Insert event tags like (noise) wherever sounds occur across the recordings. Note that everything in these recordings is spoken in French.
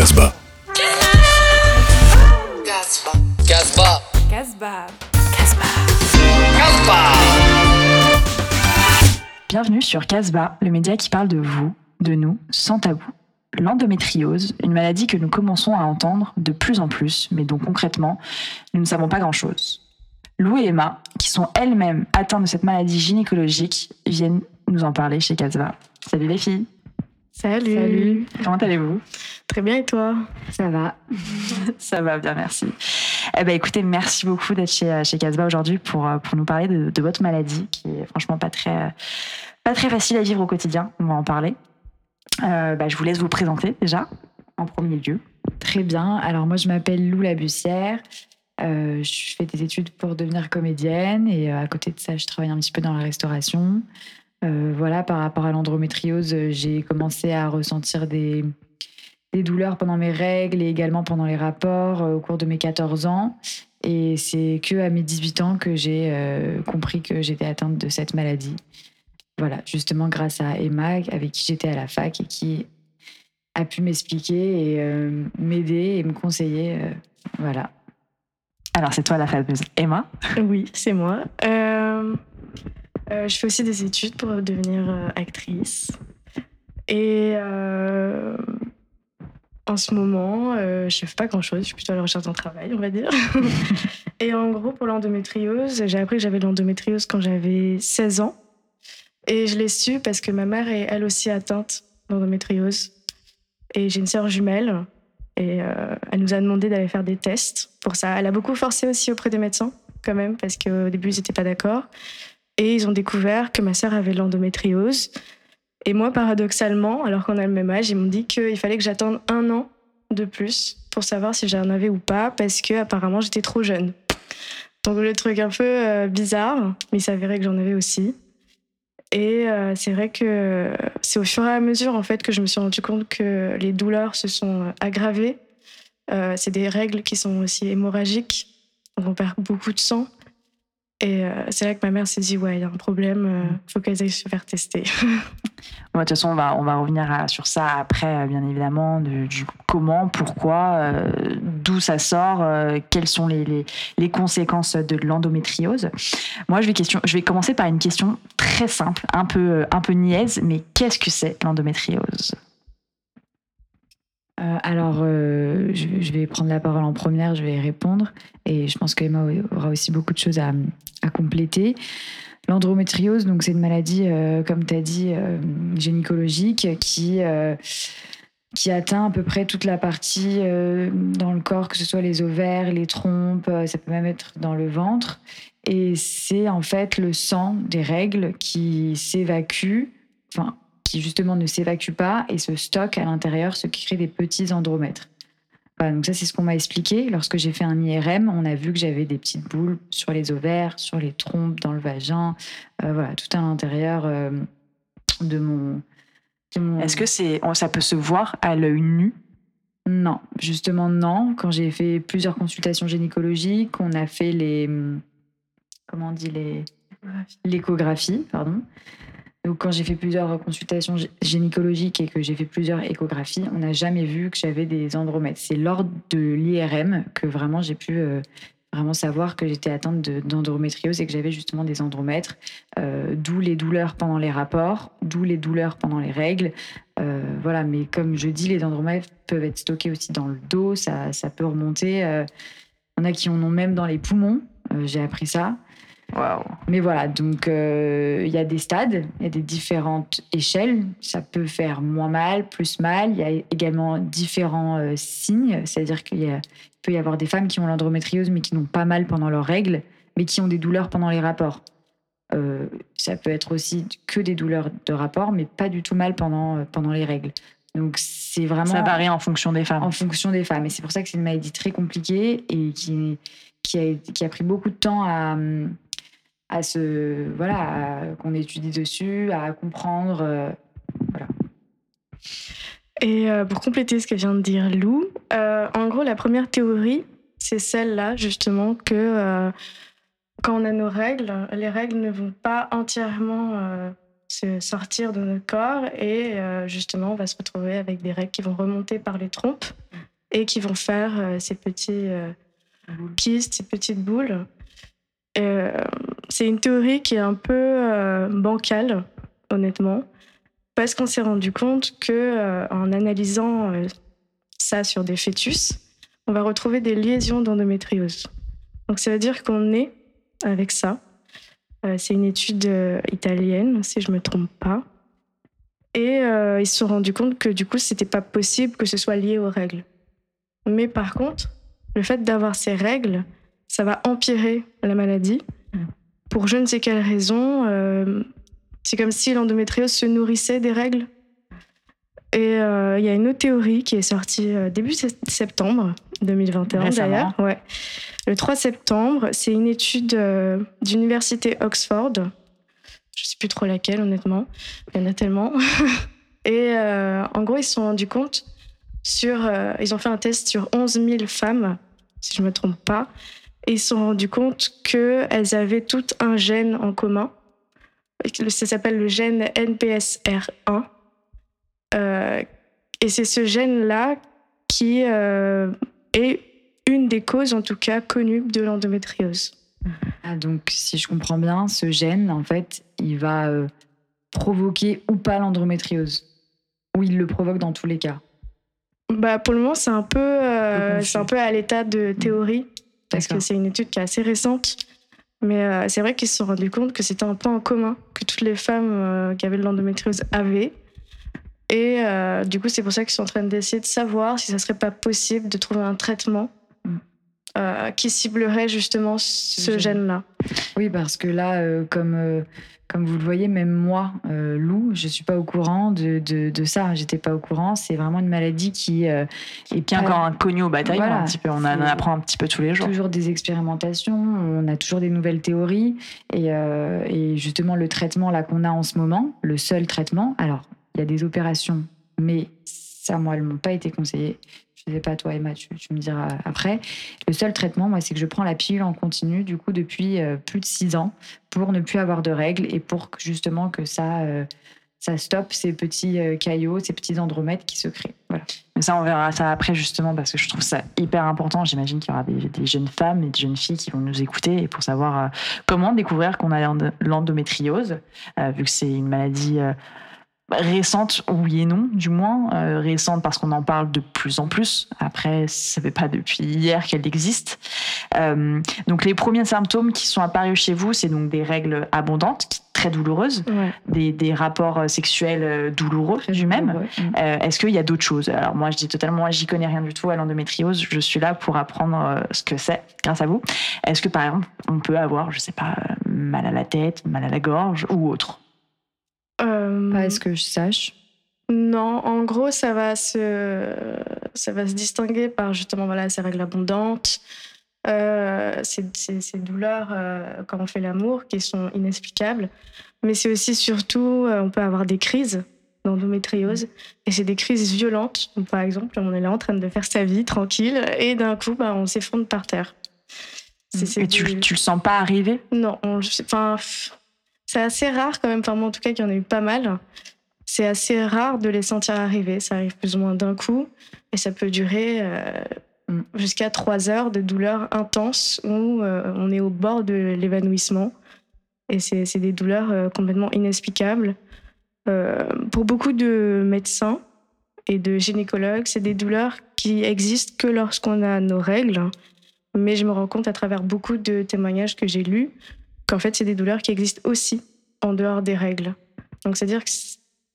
Casbah. Casbah. Casbah. Casbah. Casbah. Bienvenue sur Casbah, le média qui parle de vous, de nous, sans tabou. L'endométriose, une maladie que nous commençons à entendre de plus en plus, mais dont concrètement, nous ne savons pas grand-chose. Lou et Emma, qui sont elles-mêmes atteintes de cette maladie gynécologique, viennent nous en parler chez Casbah. Salut les filles, Salut. Salut. comment allez-vous? Très bien et toi? Ça va. (laughs) Ça va bien, merci. Eh ben, écoutez, merci beaucoup d'être chez, chez Casbah aujourd'hui pour, euh, pour nous parler de, de votre maladie, qui est franchement pas très, pas très facile à vivre au quotidien. On va en parler. Euh, bah, je vous laisse vous présenter déjà, en premier lieu. Très bien. Alors moi, je m'appelle Lou Labussière. Euh, je fais des études pour devenir comédienne et euh, à côté de ça, je travaille un petit peu dans la restauration. Euh, voilà, par rapport à l'endométriose, euh, j'ai commencé à ressentir des, des douleurs pendant mes règles et également pendant les rapports euh, au cours de mes 14 ans. Et c'est que à mes 18 ans que j'ai euh, compris que j'étais atteinte de cette maladie. Voilà, justement grâce à Emma, avec qui j'étais à la fac et qui a pu m'expliquer et euh, m'aider et me conseiller. euh, voilà. Alors, c'est toi la fameuse Emma? Oui, c'est moi. Euh, euh, je fais aussi des études pour devenir euh, actrice. Et euh, en ce moment, je ne fais pas grand-chose. Je suis plutôt à la recherche d'un travail, on va dire. (laughs) et en gros, pour l'endométriose, j'ai appris que j'avais l'endométriose quand j'avais 16 ans. Et je l'ai su parce que ma mère est elle aussi atteinte d'endométriose. Et j'ai une sœur jumelle. Et elle nous a demandé d'aller faire des tests pour ça. Elle a beaucoup forcé aussi auprès des médecins, quand même, parce qu'au début, ils n'étaient pas d'accord. Et ils ont découvert que ma sœur avait l'endométriose. Et moi, paradoxalement, alors qu'on a le même âge, ils m'ont dit qu'il fallait que j'attende un an de plus pour savoir si j'en avais ou pas, parce que apparemment j'étais trop jeune. Donc le truc un peu euh, bizarre, mais il s'avérait que j'en avais aussi. Et euh, c'est vrai que c'est au fur et à mesure en fait que je me suis rendu compte que les douleurs se sont euh, aggravées. C'est des règles qui sont aussi hémorragiques, donc on perd beaucoup de sang. Et euh, c'est là que ma mère s'est dit ouais, il y a un problème, il faut qu'elle aille se faire tester. (laughs) Bon, de toute façon, on va, on va revenir à- sur ça après, euh, bien évidemment, de- du comment, pourquoi, euh, d'où ça sort, euh, quelles sont les, les, les conséquences de l'endométriose. Moi, je vais, question, je vais commencer par une question très simple, un peu, euh, un peu niaise, mais qu'est-ce que c'est l'endométriose? Euh, alors, euh, je, vais prendre la parole en première, je vais répondre. Et je pense qu'Emma aura aussi beaucoup de choses à, compléter. L'endométriose, donc c'est une maladie, euh, comme tu as dit, gynécologique qui, qui atteint à peu près toute la partie dans le corps, que ce soit les ovaires, les trompes, ça peut même être dans le ventre. Et c'est en fait le sang des règles qui s'évacue, enfin, qui justement ne s'évacue pas et se stocke à l'intérieur, ce qui crée des petits andromètres. Voilà, donc ça, c'est ce qu'on m'a expliqué. Lorsque j'ai fait un IRM, on a vu que j'avais des petites boules sur les ovaires, sur les trompes, dans le vagin, euh, voilà, tout à l'intérieur euh, de mon... mon- Est-ce que c'est, on- ça peut se voir à l'œil nu? Non, justement non. Quand j'ai fait plusieurs consultations gynécologiques, on a fait les... Comment on dit les... L'échographie, pardon. Donc, quand j'ai fait plusieurs consultations gynécologiques et que j'ai fait plusieurs échographies, on n'a jamais vu que j'avais des andromètres. C'est lors de l'IRM que vraiment j'ai pu euh, vraiment savoir que j'étais atteinte de- d'endométriose et que j'avais justement des andromètres, euh, d'où les douleurs pendant les rapports, d'où les douleurs pendant les règles. Euh, voilà, mais comme je dis, les andromètres peuvent être stockés aussi dans le dos, ça, ça peut remonter. Il y en a qui en ont même dans les poumons, j'ai appris ça. Mais voilà, donc euh, il y a des stades, il y a des différentes échelles. Ça peut faire moins mal, plus mal. Il y a également différents euh, signes, c'est-à-dire qu'il peut y avoir des femmes qui ont l'endométriose mais qui n'ont pas mal pendant leurs règles, mais qui ont des douleurs pendant les rapports. Euh, ça peut être aussi que des douleurs de rapport, mais pas du tout mal pendant, pendant les règles. Donc c'est vraiment Ça varie en fonction des femmes. en fonction des femmes. Et c'est pour ça que c'est une maladie très compliquée et qui, qui, a, qui a pris beaucoup de temps à, à se. Voilà, qu'on étudie dessus, à comprendre. euh, Et euh, pour compléter ce que vient de dire Lou, euh, en gros, la première théorie, c'est celle-là, justement, que quand on a nos règles, les règles ne vont pas entièrement euh, se sortir de notre corps et euh, justement, on va se retrouver avec des règles qui vont remonter par les trompes. Et qui vont faire ces petits kystes, ces petites boules. C'est une théorie qui est un peu bancale, honnêtement, parce qu'on s'est rendu compte que en analysant ça sur des fœtus, on va retrouver des liaisons d'endométriose. Donc ça veut dire qu'on est avec ça. Euh, c'est une étude euh, italienne, si je me trompe pas. Et euh, ils se sont rendus compte que du coup, c'était pas possible que ce soit lié aux règles. Mais par contre, le fait d'avoir ces règles, ça va empirer la maladie. Pour je ne sais quelle raison, c'est comme si l'endométriose se nourrissait des règles. Et il y a une autre théorie qui est sortie début septembre 2021 d'ailleurs. Ouais. Le 3 septembre, c'est une étude euh, d'université Oxford. Je sais plus trop laquelle, honnêtement. Il y en a tellement. (laughs) Et euh, en gros, ils se sont rendus compte sur. Euh, ils ont fait un test sur 11 000 femmes, si je ne me trompe pas. Et ils se sont rendus compte qu'elles avaient toutes un gène en commun. Ça s'appelle le gène NPSR1. et c'est ce gène-là qui est une des causes, en tout cas, connues de l'endométriose. Ah, donc, si je comprends bien, ce gène, en fait, il va euh, provoquer ou pas l'endométriose? Ou il le provoque dans tous les cas? Bah, Pour le moment, c'est un, peu, euh, c'est un peu à l'état de théorie, parce que c'est une étude qui est assez récente. Mais euh, c'est vrai qu'ils se sont rendus compte que c'était un point en commun que toutes les femmes qui avaient de l'endométriose avaient. Et du coup, c'est pour ça qu'ils sont en train d'essayer de savoir si ça serait pas possible de trouver un traitement euh, qui ciblerait justement ce gène-là. Oui, parce que là, euh, comme, euh, comme vous le voyez, même moi, Lou, je ne suis pas au courant de, de, ça. J'étais pas au courant. C'est vraiment une maladie qui est qui encore inconnue au un petit peu. On, en apprend un petit peu tous les jours. Toujours des expérimentations. On a toujours des nouvelles théories. Et, et justement, le traitement là qu'on a en ce moment, le seul traitement. Alors, il y a des opérations, mais ça, moi, elles m'ont pas été conseillées. Je ne sais pas, toi, Emma, tu, me diras après. Le seul traitement, moi, c'est que je prends la pilule en continu, du coup, depuis euh, plus de six ans, pour ne plus avoir de règles et pour justement que ça, euh, ça stoppe ces petits euh, caillots, ces petits andromètres qui se créent. Voilà. Mais ça, on verra ça après, justement, parce que je trouve ça hyper important. J'imagine qu'il y aura des, jeunes femmes et des jeunes filles qui vont nous écouter pour savoir comment découvrir qu'on a l'endométriose, vu que c'est une maladie récente, oui et non, du moins. Euh, récente parce qu'on en parle de plus en plus. Après, ça fait pas depuis hier qu'elle existe. Euh, donc, les premiers symptômes qui sont apparus chez vous, c'est donc des règles abondantes, très douloureuses, des, des, rapports euh, sexuels douloureux du même. Est-ce qu'il y a d'autres choses? Alors, moi, je dis totalement, j'y connais rien du tout à l'endométriose. Je suis là pour apprendre ce que c'est, grâce à vous. Est-ce que, par exemple, on peut avoir, je sais pas, mal à la tête, mal à la gorge ou autre? Euh, Pas est-ce que je sache. Non, en gros, ça va se, ça va se distinguer par justement voilà, ces règles abondantes, euh, ces, ces, douleurs euh, quand on fait l'amour qui sont inexplicables. Mais c'est aussi surtout, euh, on peut avoir des crises d'endométriose. Et c'est des crises violentes. par exemple, on est là en train de faire sa vie tranquille et d'un coup, bah, on s'effondre par terre. et tu, tu le sens pas arriver? Non, enfin, c'est assez rare quand même, enfin moi en tout cas qu'il y en a eu pas mal. C'est assez rare de les sentir arriver. Ça arrive plus ou moins d'un coup et ça peut durer euh, jusqu'à trois heures de douleurs intenses où euh, on est au bord de l'évanouissement. Et c'est des douleurs euh, complètement inexplicables. pour beaucoup de médecins et de gynécologues, c'est des douleurs qui existent que lorsqu'on a nos règles. Mais je me rends compte à travers beaucoup de témoignages que j'ai lus qu'en fait, c'est des douleurs qui existent aussi en dehors des règles. Donc, c'est-à-dire que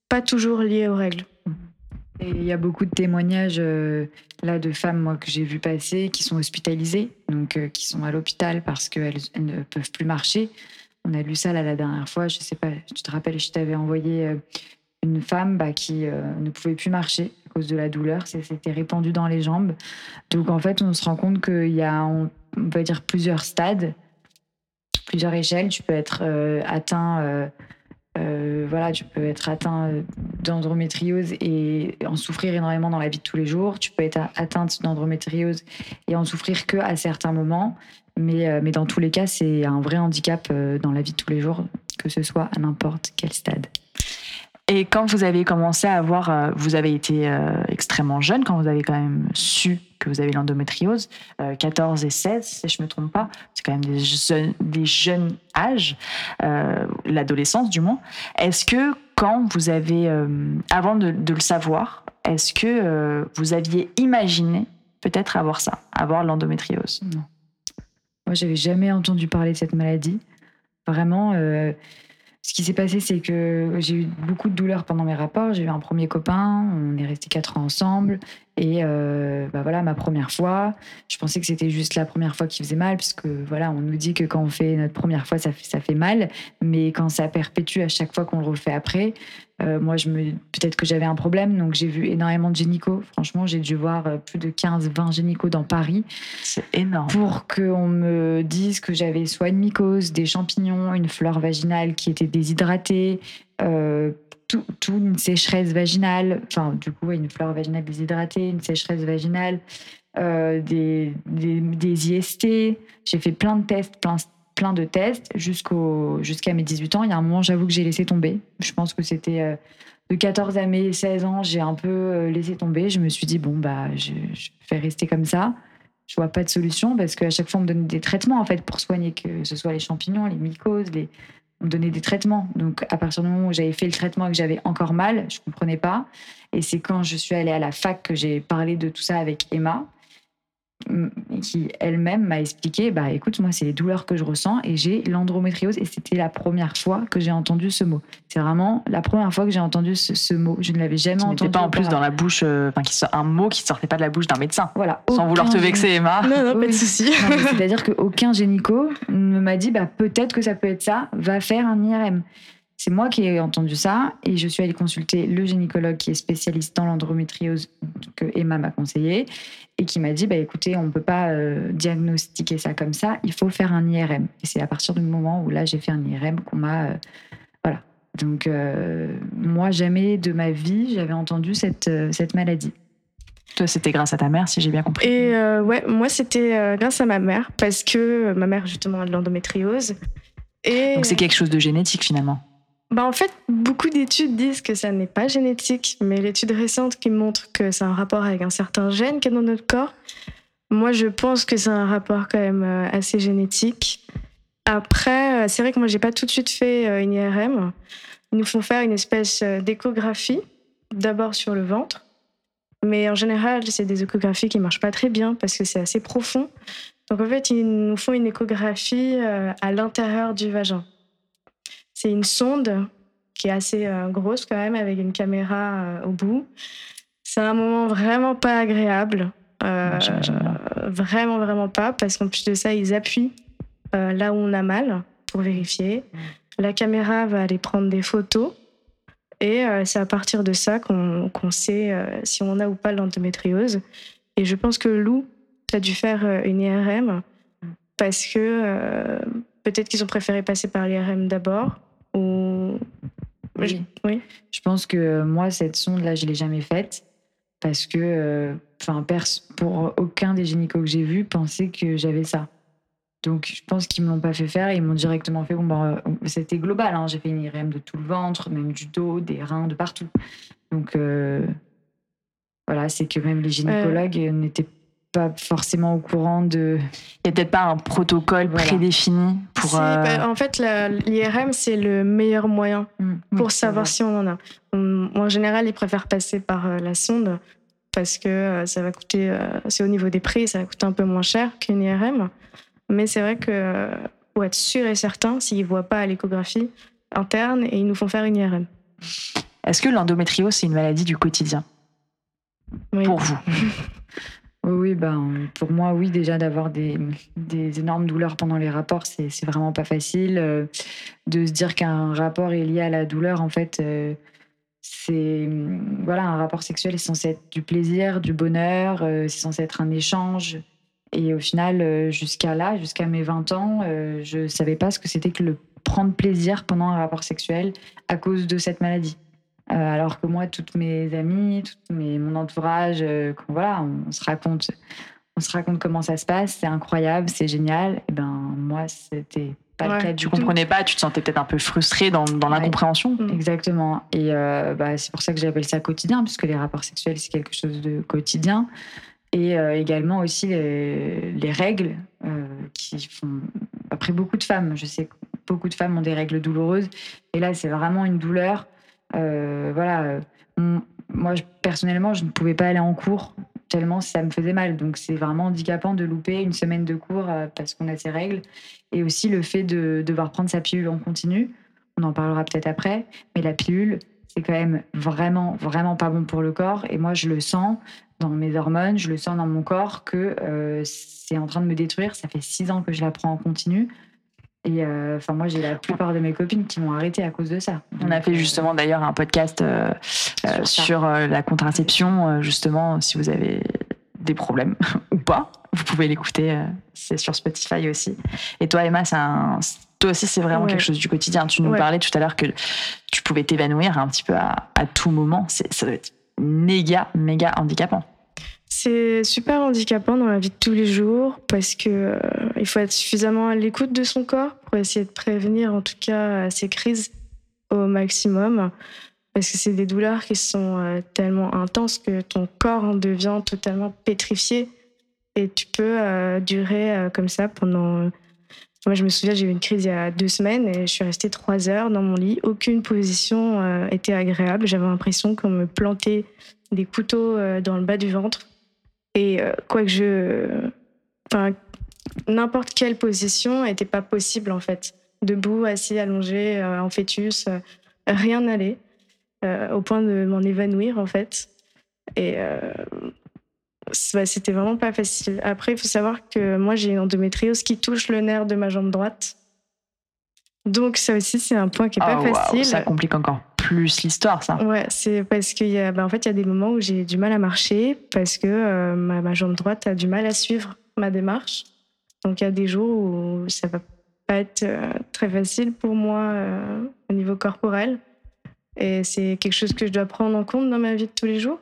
pas toujours lié aux règles. Et il y a beaucoup de témoignages euh, là de femmes moi que j'ai vu passer qui sont hospitalisées, donc euh, qui sont à l'hôpital parce qu'elles ne peuvent plus marcher. On a lu ça la dernière fois. Je sais pas, tu te rappelles, je t'avais envoyé euh, une femme bah, qui ne pouvait plus marcher à cause de la douleur. C'était répandu dans les jambes. Donc en fait, on se rend compte qu'il y a, on, on peut dire plusieurs stades plusieurs échelles. Tu peux être euh, atteint, euh, euh, voilà, tu peux être atteint d'endométriose et en souffrir énormément dans la vie de tous les jours. Tu peux être atteinte d'endométriose et en souffrir que à certains moments. Mais, mais dans tous les cas, c'est un vrai handicap dans la vie de tous les jours, que ce soit à n'importe quel stade. Et quand vous avez commencé à avoir, euh, vous avez été euh, extrêmement jeune quand vous avez quand même su que vous avez l'endométriose, 14 et 16 si je me trompe pas, c'est quand même des jeunes, âges, l'adolescence du moins. Est-ce que quand vous avez, avant de, le savoir, est-ce que vous aviez imaginé peut-être avoir ça, avoir l'endométriose? Non. Moi, j'avais jamais entendu parler de cette maladie. Vraiment, euh, ce qui s'est passé, c'est que j'ai eu beaucoup de douleurs pendant mes rapports. J'ai eu un premier copain, on est resté quatre ans ensemble. Et euh, bah voilà, ma première fois, je pensais que c'était juste la première fois qui faisait mal, puisque voilà, on nous dit que quand on fait notre première fois, ça fait, ça fait mal, mais quand ça perpétue à chaque fois qu'on le refait après, euh, moi, je me, peut-être que j'avais un problème, donc j'ai vu énormément de gynécos. Franchement, j'ai dû voir euh, plus de 15-20 gynécos dans Paris. C'est énorme. Pour qu'on me dise que j'avais soit une mycose, des champignons, une flore vaginale qui était déshydratée, euh, tout, une sécheresse vaginale, enfin, du coup, une flore vaginale déshydratée, une sécheresse vaginale, des, des, IST. J'ai fait plein de tests, plein, de tests jusqu'à mes 18 ans. Il y a un moment, j'avoue que j'ai laissé tomber. Je pense que c'était euh, de 14 à mes 16 ans, j'ai un peu euh, laissé tomber. Je me suis dit, bon, bah, je, vais rester comme ça. Je vois pas de solution parce qu'à chaque fois, on me donnait des traitements en fait pour soigner, que ce soit les champignons, les mycoses, les... on donnait des traitements. Donc, à partir du moment où j'avais fait le traitement et que j'avais encore mal, je comprenais pas. Et c'est quand je suis allée à la fac que j'ai parlé de tout ça avec Emma qui elle-même m'a expliqué bah écoute moi c'est les douleurs que je ressens et j'ai l'endométriose et c'était la première fois que j'ai entendu ce mot. C'est vraiment la première fois que j'ai entendu ce, mot. Je ne l'avais jamais qui entendu pas en plus dans la bouche euh, enfin qui un mot qui sortait pas de la bouche d'un médecin. Voilà sans vouloir te vexer Emma. Non non pas de souci. C'est à dire qu'aucun gynéco ne m'a dit bah peut-être que ça peut être ça va faire un IRM c'est moi qui ai entendu ça et je suis allée consulter le gynécologue qui est spécialiste dans l'endométriose que Emma m'a conseillé et qui m'a dit bah écoutez on ne peut pas euh, diagnostiquer ça comme ça il faut faire un IRM et c'est à partir du moment où là j'ai fait un IRM qu'on m'a euh, voilà donc euh, moi jamais de ma vie j'avais entendu cette cette maladie toi, c'était grâce à ta mère, si j'ai bien compris. Et ouais, moi, c'était grâce à ma mère, parce que ma mère, justement, a de l'endométriose. Et... Donc, c'est quelque chose de génétique, finalement bah en fait, beaucoup d'études disent que ça n'est pas génétique, mais l'étude récente qui montre que c'est un rapport avec un certain gène qui est dans notre corps, moi je pense que c'est un rapport quand même euh, assez génétique. Après, euh, c'est vrai que moi j'ai pas tout de suite fait euh, une IRM. Ils nous font faire une espèce d'échographie, d'abord sur le ventre, mais en général c'est des échographies qui marchent pas très bien parce que c'est assez profond. Donc en fait, ils nous font une échographie à l'intérieur du vagin. C'est une sonde qui est assez euh, grosse quand même, avec une caméra euh, au bout. C'est un moment vraiment pas agréable. Euh, vraiment, vraiment pas, parce qu'en plus de ça, ils appuient là où on a mal pour vérifier. La caméra va aller prendre des photos. Et c'est à partir de ça qu'on sait si on a ou pas l'endométriose. Et je pense que Lou a dû faire une IRM parce que peut-être qu'ils ont préféré passer par l'IRM d'abord oui. oui. Je pense que moi, cette sonde-là, je ne l'ai jamais faite parce que, euh, enfin, pour aucun des gynécos que j'ai vus pensait que j'avais ça. Donc, je pense qu'ils ne me l'ont pas fait faire. Ils m'ont directement fait. Bon, euh, c'était global. Hein. J'ai fait une IRM de tout le ventre, même du dos, des reins, de partout. Donc, euh, voilà, c'est que même les gynécologues n'étaient pas forcément au courant de. Il n'y a peut-être pas un protocole prédéfini pour. Euh, bah, en fait, l'IRM, c'est le meilleur moyen mm. pour savoir si on en a. en général, ils préfèrent passer par euh, la sonde parce que euh, ça va coûter. c'est au niveau des prix, ça va coûter un peu moins cher qu'une IRM. Mais c'est vrai que pour être sûr et certain, s'ils ne voient pas à l'échographie interne, et ils nous font faire une IRM. Est-ce que l'endométriose, c'est une maladie du quotidien? Pour vous (laughs) Oui, ben, pour moi, oui, déjà d'avoir des, énormes douleurs pendant les rapports, c'est vraiment pas facile. Euh, de se dire qu'un rapport est lié à la douleur, en fait, euh, c'est. Voilà, un rapport sexuel est censé être du plaisir, du bonheur, euh, c'est censé être un échange. Et au final, jusqu'à là, jusqu'à mes 20 ans, je savais pas ce que c'était que le prendre plaisir pendant un rapport sexuel à cause de cette maladie. Euh, alors que moi, toutes mes amies, tout mes, mon entourage, euh, voilà, on, se raconte, on se raconte comment ça se passe, c'est incroyable, c'est génial. Et ben moi, c'était pas Ouais. le cas Tu du tout. comprenais pas, tu te sentais peut-être un peu frustrée dans, dans Ouais. l'incompréhension. Mm. Exactement. Et euh, bah, c'est pour ça que j'appelle ça quotidien, puisque les rapports sexuels, c'est quelque chose de quotidien. Et euh, également aussi les, les règles euh, qui font. Après, beaucoup de femmes, je sais que beaucoup de femmes ont des règles douloureuses. Et là, c'est vraiment une douleur. Euh, voilà. moi, personnellement, je ne pouvais pas aller en cours tellement ça me faisait mal. Donc, c'est vraiment handicapant de louper une semaine de cours euh, parce qu'on a ces règles. Et aussi le fait de devoir prendre sa pilule en continu. On en parlera peut-être après. Mais la pilule, c'est quand même vraiment, vraiment pas bon pour le corps. Et moi, je le sens dans mes hormones, je le sens dans mon corps que euh, c'est en train de me détruire. Ça fait six ans que je la prends en continu. Et euh, enfin, moi, j'ai la plupart de mes copines qui m'ont arrêté à cause de ça. On a fait justement d'ailleurs un podcast euh, euh, Sur la contraception, justement, si vous avez des problèmes (laughs) ou pas, vous pouvez l'écouter, c'est sur Spotify aussi. Et toi, Emma, c'est un- toi aussi, c'est vraiment Ouais. quelque chose du quotidien. Tu nous Ouais. parlais tout à l'heure que tu pouvais t'évanouir un petit peu à, à tout moment. C'est- Ça doit être méga, méga handicapant. C'est super handicapant dans la vie de tous les jours parce que euh, il faut être suffisamment à l'écoute de son corps pour essayer de prévenir en tout cas ces crises au maximum. Parce que c'est des douleurs qui sont euh, tellement intenses que ton corps en devient totalement pétrifié. Et tu peux euh, durer euh, comme ça pendant euh, moi je me souviens j'ai eu une crise il y a deux semaines et je suis restée trois heures dans mon lit. Aucune position euh, était agréable. J'avais l'impression qu'on me plantait des couteaux euh, dans le bas du ventre et euh, quoi que je. Enfin, n'importe quelle position n'était pas possible en fait. Debout, assis, allongé, euh, en fœtus, euh, rien n'allait. au point de m'en évanouir en fait. Et bah, c'était vraiment pas facile. Après, il faut savoir que moi j'ai une endométriose qui touche le nerf de ma jambe droite. Donc ça aussi c'est un point qui est pas Ah, facile. ça complique encore plus l'histoire, ça. Ouais, c'est parce qu'il y a, bah, en fait, il y a des moments où j'ai du mal à marcher parce que euh, ma, ma jambe droite a du mal à suivre ma démarche. Donc, il y a des jours où ça va pas être euh, très facile pour moi euh, au niveau corporel. Et c'est quelque chose que je dois prendre en compte dans ma vie de tous les jours.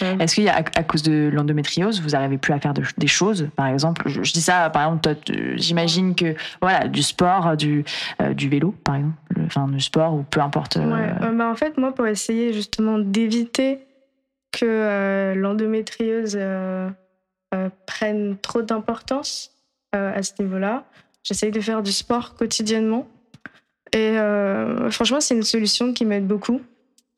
Euh, Est-ce qu'il y a, à, cause de l'endométriose, vous n'arrivez plus à faire de- des choses Par exemple, je, je dis ça, par exemple, j'imagine que voilà, du sport, du, euh, du vélo, par exemple, le- enfin du sport ou peu importe. euh, Ouais, euh, bah, en fait, moi, pour essayer justement d'éviter que l'endométriose prenne trop d'importance à ce niveau-là, j'essaye de faire du sport quotidiennement. Et franchement, c'est une solution qui m'aide beaucoup.